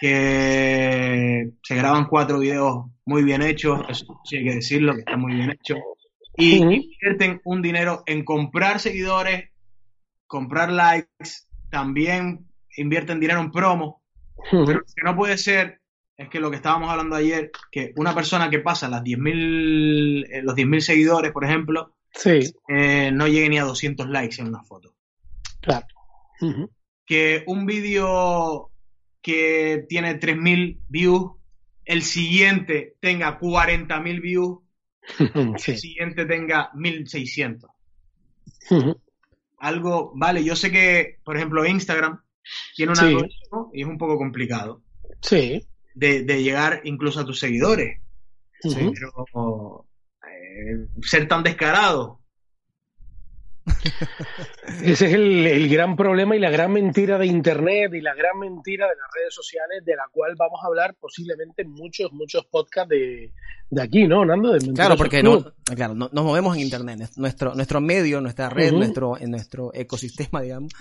que se graban cuatro videos muy bien hechos, eso sí hay que decirlo, que está muy bien hecho, y invierten un dinero en comprar seguidores, comprar likes, también invierten dinero en promo, Pero lo que no puede ser es que lo que estábamos hablando ayer, que una persona que pasa las 10.000, eh, los 10.000 seguidores, por ejemplo, Sí, eh, no llegue ni a 200 likes en una foto. claro. Que un vídeo que tiene 3.000 views, el siguiente tenga 40.000 views, el siguiente tenga 1.600. Ujú. Algo, vale, yo sé que, por ejemplo, Instagram tiene un Sí. algoritmo y es un poco complicado Sí. de, de llegar incluso a tus seguidores. Pero eh, ser tan descarado. Ese es el, el gran problema y la gran mentira de Internet y la gran mentira de las redes sociales, de la cual vamos a hablar posiblemente en muchos, muchos podcasts de, de aquí, ¿no, Nando? De Claro, porque no, claro, no- nos movemos en internet. Es Nuestro, nuestro medio, nuestra red, nuestro, en nuestro ecosistema, digamos,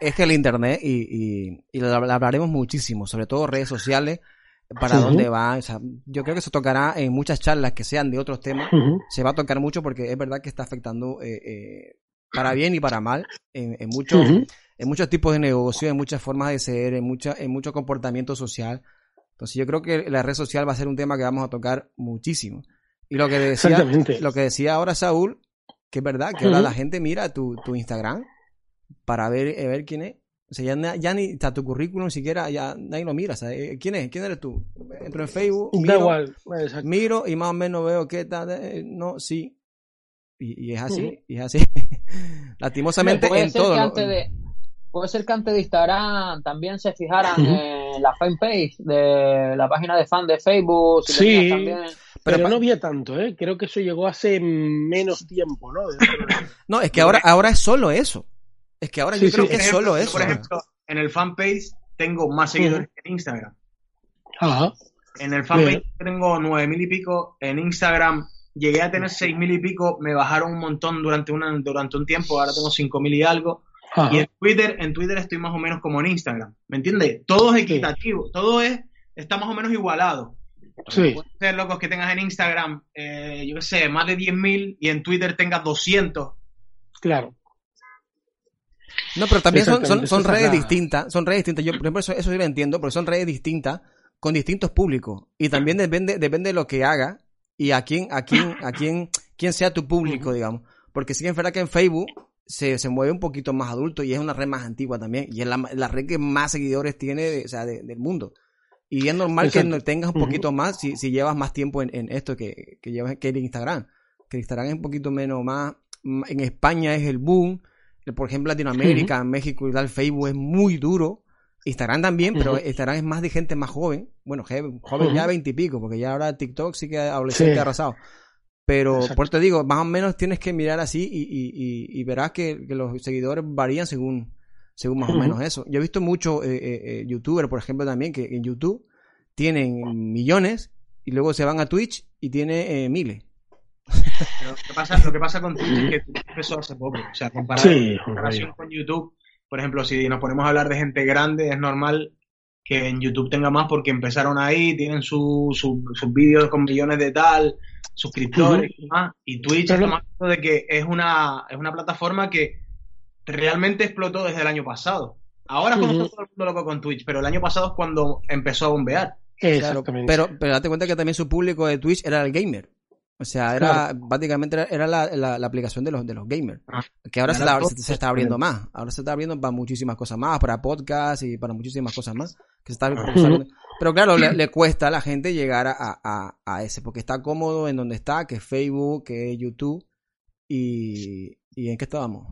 es el internet y, y, y lo hablaremos muchísimo, sobre todo redes sociales, para dónde va. O sea, yo creo que se tocará en muchas charlas que sean de otros temas. Se va a tocar mucho porque es verdad que está afectando eh, eh, para bien y para mal en, en muchos en muchos tipos de negocio, en muchas formas de ser, en, mucha, en mucho comportamiento social. Entonces yo creo que la red social va a ser un tema que vamos a tocar muchísimo. Y lo que decía, lo que decía ahora Saúl, que es verdad, que ahora la gente mira tu, tu Instagram para ver, eh, ver quién es. O sea, ya, ni está tu currículum siquiera, ya nadie lo mira. o sea, eh, ¿Quién es? ¿Quién eres tú? Entro en Facebook, Da miro, igual. Exacto. miro y más o menos veo qué tal. eh, no, sí. Y, y es así, y es así. Lastimosamente puede en ser todo. antes de puede ser que antes de Instagram también se fijaran en la fanpage de la página de fan de Facebook si Sí. también Pero, Pero no había tanto, ¿eh? Creo que eso llegó hace menos tiempo, ¿no? No, es que ahora, ahora es solo eso. Es que ahora Sí, yo creo sí. que es solo ejemplo, eso. Por ejemplo, en el fanpage tengo más seguidores que en Instagram. Ajá. En el fanpage Bien. tengo nueve mil y pico. En Instagram llegué a tener seis mil y pico. Me bajaron un montón durante, una, durante un tiempo. Ahora tengo cinco mil y algo. Ajá. Y en Twitter, en Twitter estoy más o menos como en Instagram. ¿Me entiendes? Todo es equitativo. Todo es, está más o menos igualado. Sí. Puede ser locos que tengas en Instagram, eh, yo qué sé, más de 10.000 y en Twitter tengas 200. Claro. No, pero también son, son, redes la- distintas. Son redes distintas. Yo, por ejemplo, eso, eso yo lo entiendo, porque son redes distintas con distintos públicos. Y también depende, depende de lo que haga y a quién, a quién, a quién, quién sea tu público, digamos. Porque sí que es verdad que en Facebook se, se mueve un poquito más adulto y es una red más antigua también. Y es la, la red que más seguidores tiene de- o sea, de- del mundo. Y es normal que Exacto. no tengas un poquito más si, si llevas más tiempo en, en esto que, que llevas que el Instagram. Que el Instagram es un poquito menos más. En España es el boom. Por ejemplo, Latinoamérica, México y tal, Facebook es muy duro. Instagram también, pero. Instagram es más de gente más joven. Bueno, joven Ujú. ya veintipico, porque ya ahora TikTok sí que adolescente Sí. arrasado. Pero Exacto. por te digo, más o menos tienes que mirar así y, y, y, y verás que, que los seguidores varían según, según más o menos eso. Yo he visto muchos eh, eh, eh, youtubers, por ejemplo, también, que en YouTube tienen millones y luego se van a Twitch y tiene eh, miles. Pero lo que pasa, lo que pasa con Twitch es que Twitch empezó hace poco. O sea, comparado Sí, comparación con YouTube, por ejemplo, si nos ponemos a hablar de gente grande, es normal que en YouTube tenga más porque empezaron ahí, tienen su- su- sus vídeos con millones de tal, suscriptores y demás. Y Twitch estamos hablando de que es una, es una plataforma que realmente explotó desde el año pasado. Ahora es Ujú. está todo el mundo loco con Twitch, pero el año pasado es cuando empezó a bombear. Claro, Exactamente. pero, pero date cuenta que también su público de Twitch era el gamer. O sea, era básicamente era, la, la- la aplicación de los, de los gamers. Ah. Que ahora se está, se, se está abriendo más. Ahora se está abriendo para muchísimas cosas más, para podcast y para muchísimas cosas más. Que se está. Pero claro, le, le cuesta a la gente llegar a, a, a ese, porque está cómodo en donde está, que es Facebook, que es YouTube. Y, ¿y en qué estábamos?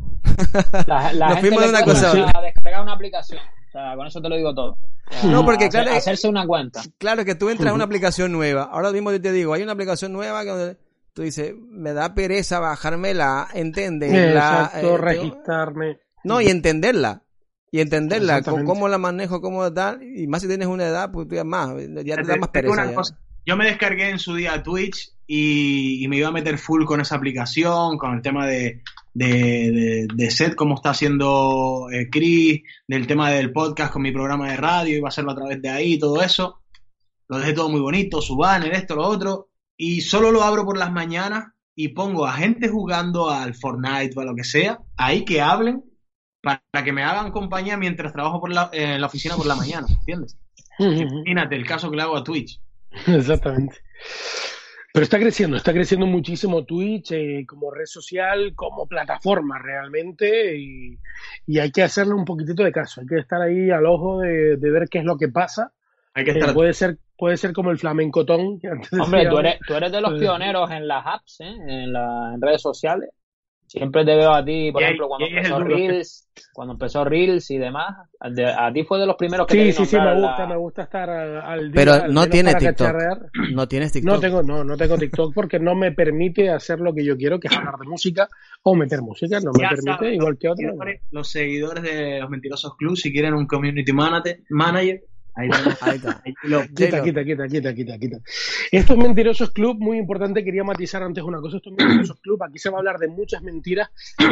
la, la Nos gente fuimos de una cosa a descargar una aplicación o sea con eso te lo digo todo O sea, No, porque hacer- claro, hacerse una cuenta Claro que tú entras a una aplicación nueva. Ahora mismo yo te digo, hay una aplicación nueva que tú dices, me da pereza bajármela, entenderla. Exacto, eh, registrarme. No, y entenderla. Y entenderla, co- Exactamente. cómo la manejo, cómo tal. Y más si tienes una edad, pues tú ya más, ya te da más Te pereza. una ya. cosa, Yo me descargué en su día Twitch y, y me iba a meter full con esa aplicación, con el tema de, de, de, de set, como está haciendo eh, Chris, del tema del podcast con mi programa de radio, iba a hacerlo a través de ahí, todo eso. Lo dejé todo muy bonito, su banner, esto, lo otro. Y solo lo abro por las mañanas y pongo a gente jugando al Fortnite o a lo que sea, ahí que hablen, para que me hagan compañía mientras trabajo por la, en la oficina por la mañana, ¿entiendes? Imagínate el caso que le hago a Twitch. Exactamente. Pero está creciendo, está creciendo muchísimo Twitch eh, como red social, como plataforma realmente, y, y, hay que hacerle un poquitito de caso, hay que estar ahí al ojo de, de ver qué es lo que pasa. Hay que Eh, estar puede ser puede ser como el flamencotón. que antes Hombre, tú eres, tú eres de los Eh, pioneros en las apps, ¿eh? en, la- en redes sociales. Siempre te veo a ti, por Y ejemplo, cuando empezó. Reels, cuando empezó Reels y demás. de- a ti fue de los primeros que te Sí, vi sí, sí, me gusta, la- me gusta estar al día. Pero al no menos tiene para TikTok. cacharrear. No tienes TikTok. No tengo, no, no tengo TikTok porque no me permite hacer lo que yo quiero, que es hablar de música o meter música. No me Ya permite, sabes, igual que otros. los seguidores de los mentirosos club, si quieren un community manager, manager ahí Ahí está. Quita, quita, quita, quita, quita, quita. Estos mentirosos club, muy importante, quería matizar antes una cosa. Estos mentirosos club, aquí se va a hablar de muchas mentiras,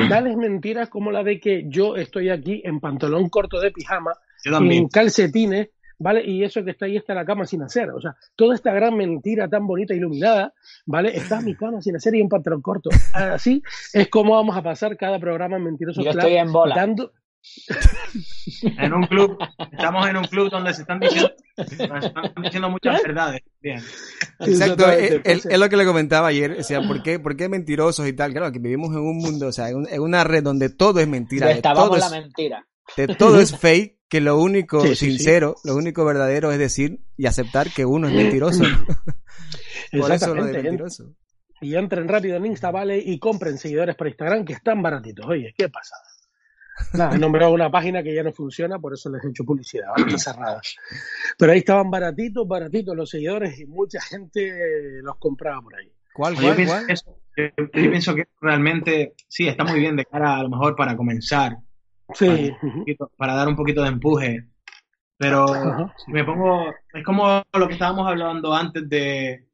tales mentiras como la de que yo estoy aquí en pantalón corto de pijama, en calcetines, ¿vale? Y eso que está ahí está la cama sin hacer. O sea, toda esta gran mentira tan bonita, iluminada, ¿vale? Está mi cama sin hacer y en pantalón corto. Así es como vamos a pasar cada programa en Mentirosos Yo Club, estoy en bola. dando, En un club, estamos en un club donde se están diciendo, donde se están diciendo muchas verdades. Bien. Exacto, es, es- entonces- es lo que le comentaba ayer, o sea, ¿por qué, por qué mentirosos y tal? Claro, que vivimos en un mundo, o sea, en, un- en una red donde todo es mentira, de todo la es, mentira. de todo es fake, que lo único Sí, sí, sí. sincero, lo único verdadero es decir y aceptar que uno es mentiroso. Por eso lo de mentiroso. Y entren rápido en Insta, ¿vale? Y compren seguidores por Instagram que están baratitos. Oye, qué pasada. Nada, he nombrado una página que ya no funciona, por eso les he hecho publicidad, cerrada. Pero ahí estaban baratitos, baratitos los seguidores y mucha gente los compraba por ahí. ¿Cuál, Yo cuál, pienso, cuál? que eso- yo- yo pienso que realmente, sí, está muy bien de cara a lo mejor para comenzar, Sí. Un poquito- para dar un poquito de empuje. Pero Ajá. me pongo, es como lo que estábamos hablando antes de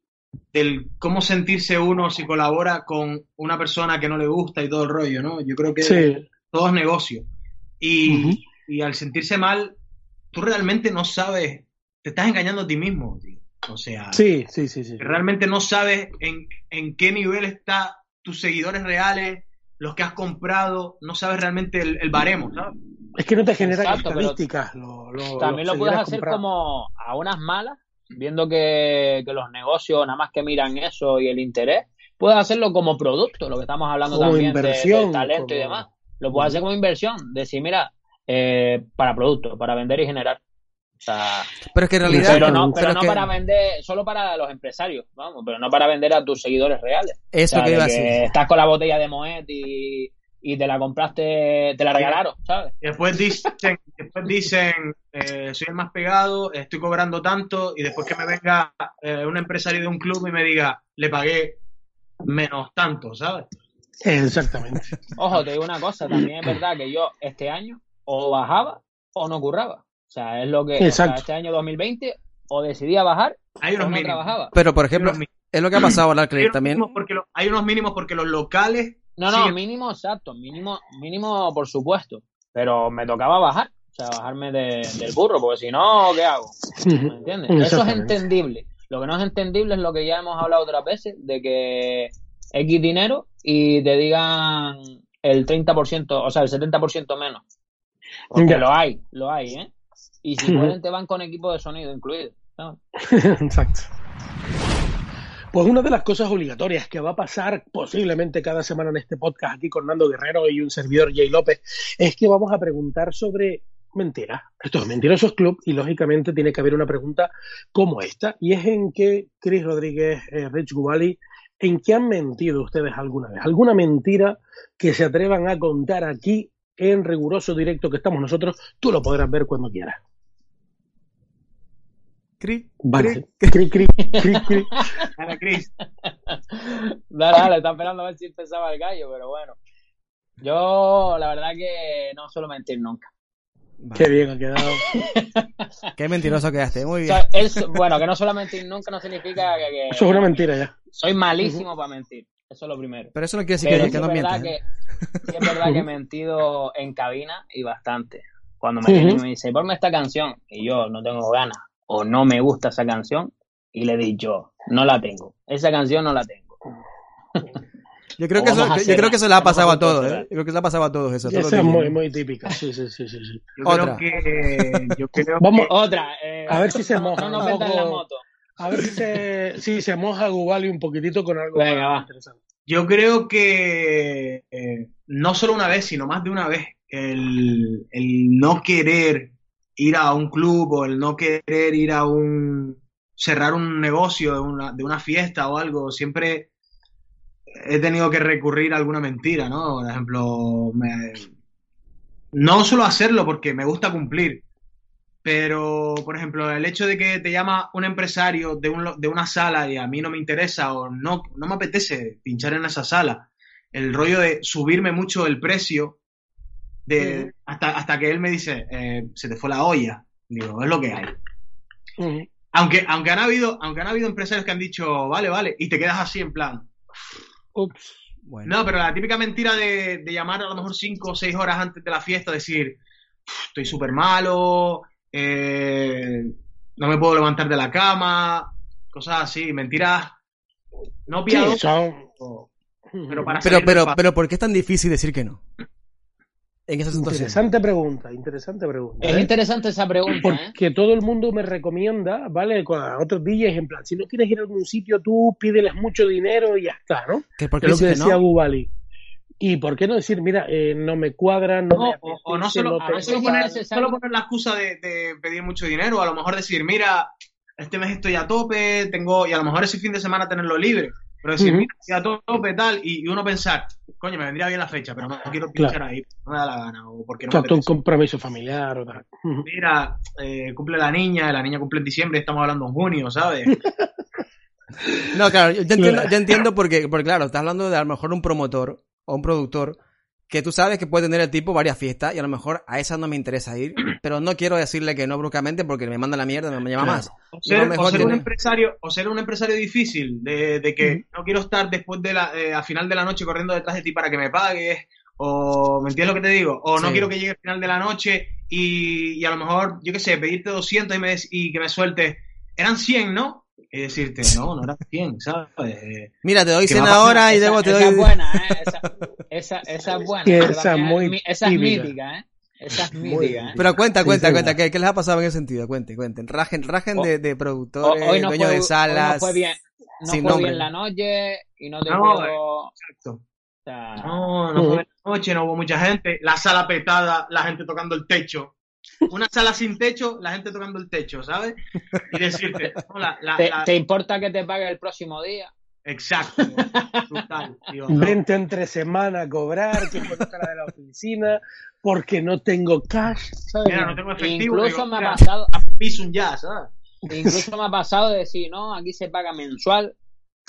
del cómo sentirse uno si colabora con una persona que no le gusta y todo el rollo, ¿no? Yo creo que Sí. Todo es negocio. Y, y al sentirse mal, tú realmente no sabes, te estás engañando a ti mismo, tío. O sea, Sí, sí, sí, sí. realmente no sabes en, en qué nivel está tus seguidores reales, los que has comprado, no sabes realmente el, el baremo, ¿sabes? Es que no te generan Exacto, estadísticas. lo- lo- También lo puedes hacer como a unas malas, viendo que, que los negocios nada más que miran eso y el interés. Puedes hacerlo como producto, lo que estamos hablando Como también de- del talento y demás. Lo puedes hacer como inversión, decir, mira, eh, para producto, para vender y generar. O sea, Pero es que en realidad... pero no, pero no que- para vender, solo para los empresarios, vamos, pero no para vender a tus seguidores reales. Eso O sea, que iba a decir. Estás con la botella de Moet y, y te la compraste, te la regalaron, ¿sabes? Después dicen, después dicen eh, soy el más pegado, estoy cobrando tanto, y después que me venga eh, un empresario de un club y me diga, le pagué menos tanto, ¿sabes? Exactamente. Ojo, te digo una cosa, también es verdad que yo este año o bajaba o no curraba. O sea, es lo que o sea, Exacto. este año 2020 o decidía bajar Hay o unos no mínimos. trabajaba. Pero, por ejemplo, es lo que ha pasado ahora, Hay que unos también... mínimos porque lo- hay unos mínimos porque los locales No, no, Sí. mínimo, exacto, mínimo, mínimo por supuesto. Pero me tocaba bajar, o sea, bajarme de- del burro, porque si no, ¿qué hago? ¿Me entiendes? Eso es entendible. Lo que no es entendible es lo que ya hemos hablado otras veces, de que X dinero y te digan el 30%, o sea, el 70% menos. Porque Ya. lo hay, lo hay, ¿eh? Y si pueden te van con equipo de sonido incluido. Exacto. Pues una de las cosas obligatorias que va a pasar posiblemente cada semana en este podcast aquí con Nando Guerrero y un servidor Jay López es que vamos a preguntar sobre mentiras. Esto es Mentirosos Club y lógicamente tiene que haber una pregunta como esta y es en que Chris Rodríguez, eh, Rich Gubali, ¿en qué han mentido ustedes alguna vez? ¿Alguna mentira que se atrevan a contar aquí en riguroso directo que estamos nosotros? Tú lo podrás ver cuando quieras. Cri, Vale. cri. Cri, cri, cri, cri. Dale, Chris. Dale, dale, está esperando a ver si empezaba el gallo, pero bueno. Yo, la verdad que no suelo mentir nunca. Qué bien ha quedado. Qué mentiroso quedaste, muy O bien. sea, es- bueno, que no suelo mentir nunca no significa que, que- Eso es una mentira ya. soy malísimo para mentir. Eso es lo primero. Pero eso no quiere decir Pero que, sí que es no mientas. ¿eh? que, sí es verdad que he mentido en cabina y bastante. Cuando me viene y me dice, ponme esta canción, y yo no tengo ganas, o no me gusta esa canción, y le he dicho, no la tengo. Esa canción no la tengo. Yo creo que eso, yo creo que eso le ha pasado a todos. ¿eh? Yo creo que se le ha pasado a todos eso. los es muy, muy típica. Sí, sí, sí, sí. sí. Yo Otra. creo que. Yo creo Vamos, Otra. eh, A ver si se moja No nos un vendan la poco. moto. a ver si se, si se moja Gubali un poquitito con algo Venga, más va. interesante. Yo creo que eh, no solo una vez, sino más de una vez, el, el no querer ir a un club o el no querer ir a un cerrar un negocio de una, de una fiesta o algo, siempre he tenido que recurrir a alguna mentira, ¿no? Por ejemplo, me- no suelo hacerlo porque me gusta cumplir, pero, por ejemplo, el hecho de que te llama un empresario de, un de una sala y a mí no me interesa o no, no me apetece pinchar en esa sala, el rollo de subirme mucho el precio, de, hasta, hasta que él me dice, eh, se te fue la olla. Digo, es lo que hay. Aunque, aunque, han habido, aunque han habido empresarios que han dicho, vale, vale, y te quedas así en plan. Ups. Bueno. No, pero la típica mentira de, de llamar a lo mejor cinco o seis horas antes de la fiesta, decir, estoy súper malo, eh, no me puedo levantar de la cama, cosas así, mentiras no piadosas, pero para Pero, pero, pero, ¿por qué es tan difícil decir que no? En esa situación. Interesante pregunta, interesante pregunta. Es ¿eh? interesante esa pregunta, ¿eh? Porque todo el mundo me recomienda, ¿vale? Con a otros DJs, en plan, si no quieres ir a algún sitio, tú pídeles mucho dinero y ya está, ¿no? ¿Que ¿Por Que qué es lo que decía no? Gubali. ¿Y por qué no decir, mira, eh, no me cuadra, no, No, me o, o no solo, no a te- no solo poner, solo poner la excusa de, de pedir mucho dinero, a lo mejor decir, mira, este mes estoy a tope, tengo, y a lo mejor ese fin de semana tenerlo libre, pero decir, Ujú. mira, a tope, tal, y, y uno pensar, coño, me vendría bien la fecha, pero no quiero pinchar Claro. ahí, no me da la gana, o porque no me Exacto, un compromiso familiar o tal. Ujú. Mira, eh, cumple la niña, la niña cumple en diciembre, estamos hablando en junio, ¿sabes? No, claro, yo, entiendo, Claro. yo entiendo porque, porque, claro, estás hablando de a lo mejor un promotor o un productor que tú sabes que puede tener el tipo varias fiestas y a lo mejor a esa no me interesa ir, pero no quiero decirle que no bruscamente porque me manda la mierda, me llama Claro. más. O ser, o un empresario, o ser un empresario difícil, de, de que no quiero estar después de la, eh, a final de la noche corriendo detrás de ti para que me pagues, o ¿me entiendes lo que te digo? O no Sí. quiero que llegue el final de la noche y, y a lo mejor, yo qué sé, pedirte 200 y, me y que me sueltes, eran 100, ¿no? Y decirte, no, no eran 100, ¿sabes? Eh, Mira, te doy Que cena va a ahora y esa, luego te esa doy... es buena, ¿eh? Esa, esa, esa es buena. Esa es muy esa es mítica, ¿eh? Esa es mítica, ¿eh? Pero cuenta, cuenta, sí, cuenta. ¿qué, qué les ha pasado en ese sentido? Cuenten, cuenten. Rajen, rajen de, de productores, hoy no dueños fue, de salas. hoy no fue bien, no sin fue nombre. bien la noche y no te No, puedo... exacto. o sea, No, no fue de noche, no hubo mucha gente, la sala petada, la gente tocando el techo. Una sala sin techo, la gente tocando el techo, ¿sabes? Y decirte, no, la- la- ¿te, la- te importa que te pague el próximo día? Exacto, brutal. No. Vente entre semana a cobrar, que estar de la oficina, porque no tengo cash, ¿sabes? Mira, no tengo efectivo. Incluso digo, me ha pasado, piso un ya, ¿sabes? incluso me ha pasado de decir, no, aquí se paga mensual,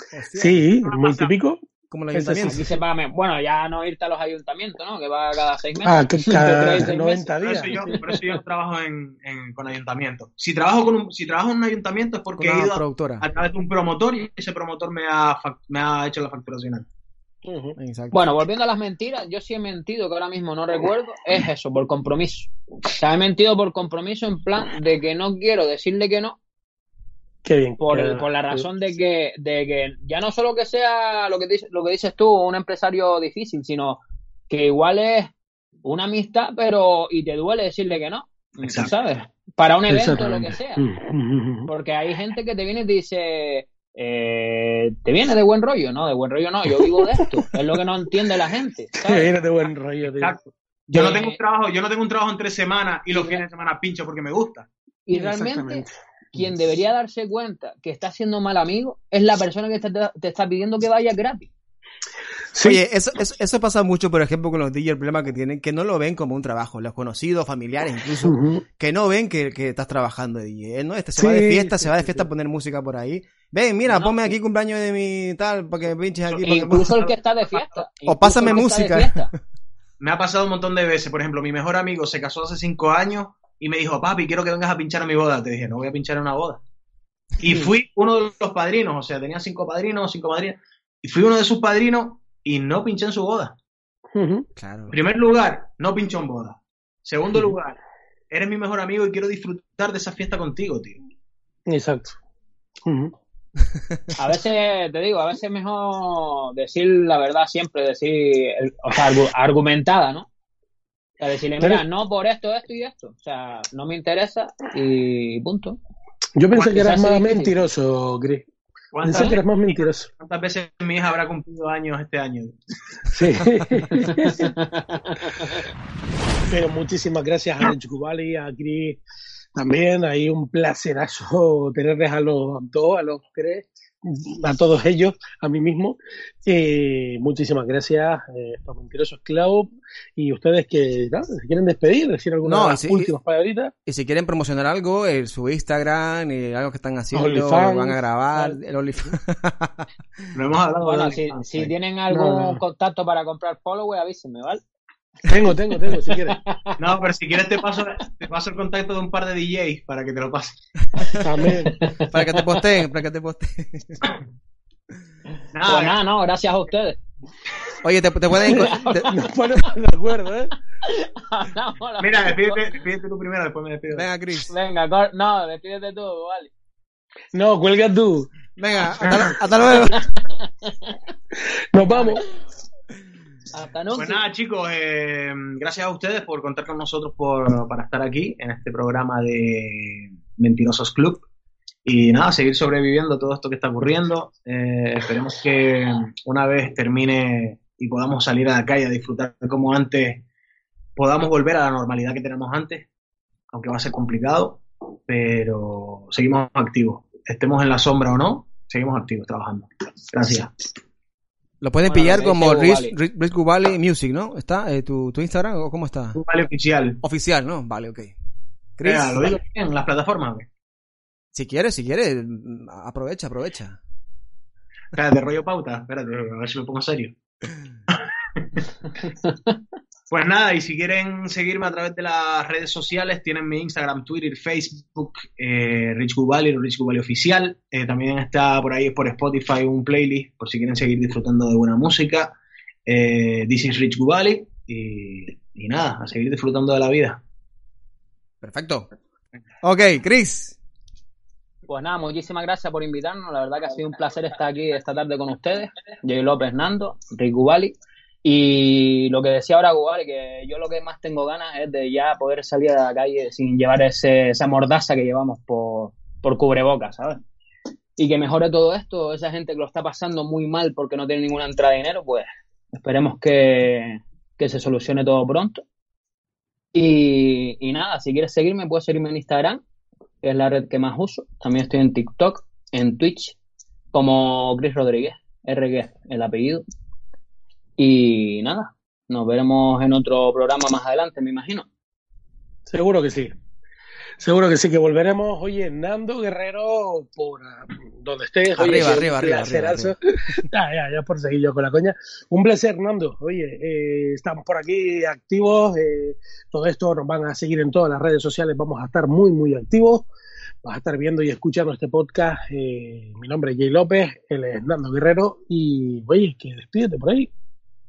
Hostia, Sí, muy pasa. típico. Como el ayuntamiento. aquí se Bueno, ya no irte a los ayuntamientos, ¿no? Que va cada seis meses. Ah, cada tres, seis 90 Por días. eso yo, por eso yo no trabajo en, en- con ayuntamientos. Si trabajo, con un, si trabajo en un ayuntamiento es porque he ido a, productora. a través de un promotor y ese promotor me ha, me ha hecho la facturación. Ujú. Exacto. Bueno, volviendo a las mentiras, yo sí he mentido, que ahora mismo no recuerdo, es eso, por compromiso. O sea, he mentido por compromiso en plan de que no quiero decirle que no, Qué bien. por, qué- por la razón de que, de que ya no solo que sea lo que, dices, lo que dices tú, un empresario difícil, sino que igual es una amistad, pero y te duele decirle que no, Exacto. ¿sabes? Para un evento, lo Exactamente. que sea. Mm, mm, Porque hay gente que te viene y te dice, eh, te viene de buen rollo, ¿no? De buen rollo no, yo vivo de esto. Es lo que no entiende la gente. ¿sabes? viene de buen rollo, tío. Exacto. Yo no Eh, tengo un trabajo, yo no tengo un trabajo en tres semanas y los fines de semana pincho porque me gusta. Y realmente, Quien debería darse cuenta que está siendo mal amigo es la persona que te, te está pidiendo que vaya gratis. Sí, Oye, eso, eso, eso pasa mucho, por ejemplo, con los DJs, el problema que tienen, que no lo ven como un trabajo, los conocidos, familiares incluso, que no ven que, que estás trabajando de DJ. Él, ¿no? Este se va de fiesta, sí, se va de fiesta sí. a poner música por ahí. Ven, mira, No, ponme aquí cumpleaños de mi tal, para que me pinches aquí. para que- Incluso el que está de fiesta. Incluso pásame música. Me ha pasado un montón de veces. Por ejemplo, mi mejor amigo se casó hace cinco años y me dijo, papi, quiero que vengas a pinchar a mi boda. Te dije, no voy a pinchar en una boda. Y fui uno de los padrinos, o sea, tenía cinco padrinos, cinco madrinas, y fui uno de sus padrinos y no pinché en su boda. Ujú. Claro. En primer lugar, no pincho en boda. Segundo lugar, eres mi mejor amigo y quiero disfrutar de esa fiesta contigo, tío. Exacto. A veces, te digo, a veces es mejor decir la verdad siempre, decir, o sea, argumentada, ¿no? O sea, decirle, mira, no por esto, esto y esto. O sea, no me interesa y punto. Yo pensé que eras más mentiroso, Chris. Pensé que eras más mentiroso. ¿Cuántas veces mi hija habrá cumplido años este año? Sí. Pero muchísimas gracias a Rich Kubali, a Chris también. Hay un placerazo tenerles a los dos, a los tres a todos ellos, a mí mismo. Eh, muchísimas gracias, eh, estos mentirosos Cloud. Y ustedes que ¿no? se quieren despedir, decir algunas últimas palabritas. Y si quieren promocionar algo, el, su Instagram, y algo que están haciendo, lo van a grabar, el hemos hablado bueno, si, si, tienen algún contacto para comprar follower, avísenme, ¿vale? Tengo, tengo, tengo, si quieres. No, pero si quieres te paso, te paso el contacto de un par de DJs para que te lo pasen. También. para que te posteen, para que te posteen. Nada, pues nada, no, gracias a ustedes. Oye, te, te pueden... Te... Nos ponemos de acuerdo, ¿eh? Mira, despídete, despídete tú primero, después me despido. Venga, Chris. Venga, no, despídete tú, vale. No, cuelga tú. Venga, hasta, hasta luego. Nos vamos. Pues nada, chicos, eh, gracias a ustedes por contar con nosotros por, para estar aquí en este programa de Mentirosos Club. Y nada, seguir sobreviviendo todo esto que está ocurriendo. Eh, esperemos que una vez termine y podamos salir a la calle a disfrutar como antes, podamos volver a la normalidad que tenemos antes, aunque va a ser complicado, pero seguimos activos. Estemos en la sombra o no, seguimos activos trabajando. Gracias. Lo pueden pillar como Rich, Rich, Music, ¿no? ¿Está eh, tu, tu, Instagram o cómo está? Gubali oficial. Oficial, ¿no? Vale, ok. Chris, ¿Lo digo en las plataformas? Si quieres, si quieres, aprovecha, aprovecha. Espérate, rollo pauta. Espérate, a ver si me pongo serio. Pues nada, y si quieren seguirme a través de las redes sociales, tienen mi Instagram, Twitter, Facebook, eh, Rich Gubali, Rich Gubali Oficial. Eh, también está por ahí por Spotify un playlist por si quieren seguir disfrutando de buena música. Eh, This is Rich Gubali. Y, y nada, a seguir disfrutando de la vida. Perfecto. Ok, Chris. Pues nada, muchísimas gracias por invitarnos. La verdad que ha sido un placer estar aquí esta tarde con ustedes. Jay López Nando, Rich Gubali. Y lo que decía ahora Guare, que yo lo que más tengo ganas es de ya poder salir a la calle sin llevar ese, esa mordaza que llevamos por, por cubrebocas, ¿sabes? Y que mejore todo esto, esa gente que lo está pasando muy mal porque no tiene ninguna entrada de dinero, pues esperemos que, que se solucione todo pronto. Y, y, nada, si quieres seguirme, puedes seguirme en Instagram, que es la red que más uso. También estoy en TikTok, en Twitch, como Chris Rodríguez, RG, el apellido. Y nada, nos veremos en otro programa más adelante, me imagino. Seguro que sí. Seguro que sí, que volveremos. Oye, Nando Guerrero, por ah, donde estés. Arriba, arriba, arriba, ya, ya, ya por seguir yo con la coña. Un placer, Nando. Oye, eh, estamos por aquí activos. Eh, todo esto nos van a seguir en todas las redes sociales. Vamos a estar muy, muy activos. Vas a estar viendo y escuchando este podcast. Eh, mi nombre es Jay López, él es Nando Guerrero. Y, oye, que despídete por ahí.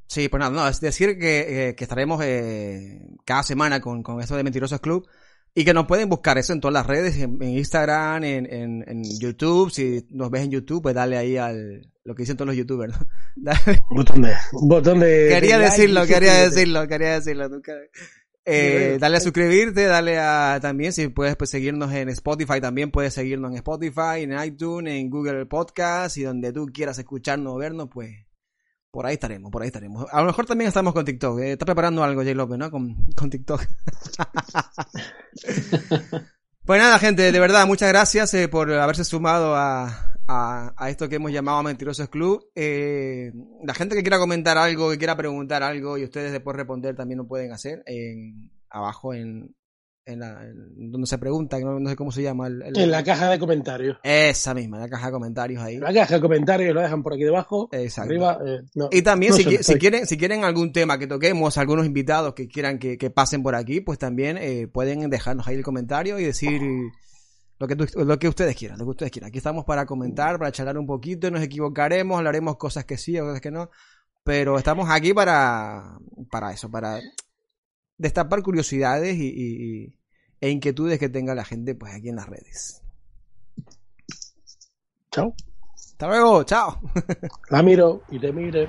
Sí, pues nada, no, es decir que, eh, que estaremos eh, cada semana con, con esto de Mentirosos Club y que nos pueden buscar eso en todas las redes, en, Instagram, en, en, YouTube. Si nos ves en YouTube, pues dale ahí al lo que dicen todos los youtubers, ¿no? Dale. Botón de, botón de Quería decirlo, quería decirlo, quería decirlo. Nunca... Eh, dale a suscribirte, dale a también, si puedes pues, seguirnos en Spotify, también puedes seguirnos en Spotify, en iTunes, en Google Podcast y donde tú quieras escucharnos o vernos, pues por ahí estaremos, por ahí estaremos. A lo mejor también estamos con TikTok. ¿eh? Está preparando algo J. López, ¿no? Con, con TikTok. pues nada, gente, de verdad, muchas gracias eh, por haberse sumado a, a, esto que hemos llamado Mentirosos Club. Eh, la gente que quiera comentar algo, que quiera preguntar algo y ustedes después responder también lo pueden hacer en, abajo en, en, la, donde se pregunta, no, sé cómo se llama. El, En la caja de comentarios. Esa misma, la caja de comentarios ahí. La caja de comentarios lo dejan por aquí debajo. Exacto. Arriba, eh, no, y también si, si, quieren, si quieren algún tema que toquemos, algunos invitados que quieran que, que pasen por aquí, pues también eh, pueden dejarnos ahí el comentario y decir lo que, lo que ustedes quieran, lo que ustedes quieran. Aquí estamos para comentar, para charlar un poquito, nos equivocaremos, hablaremos cosas que sí, cosas que no, pero estamos aquí para, para eso, para destapar curiosidades y, y, e inquietudes que tenga la gente pues aquí en las redes. Chao. Hasta luego, chao. La miro y te mire.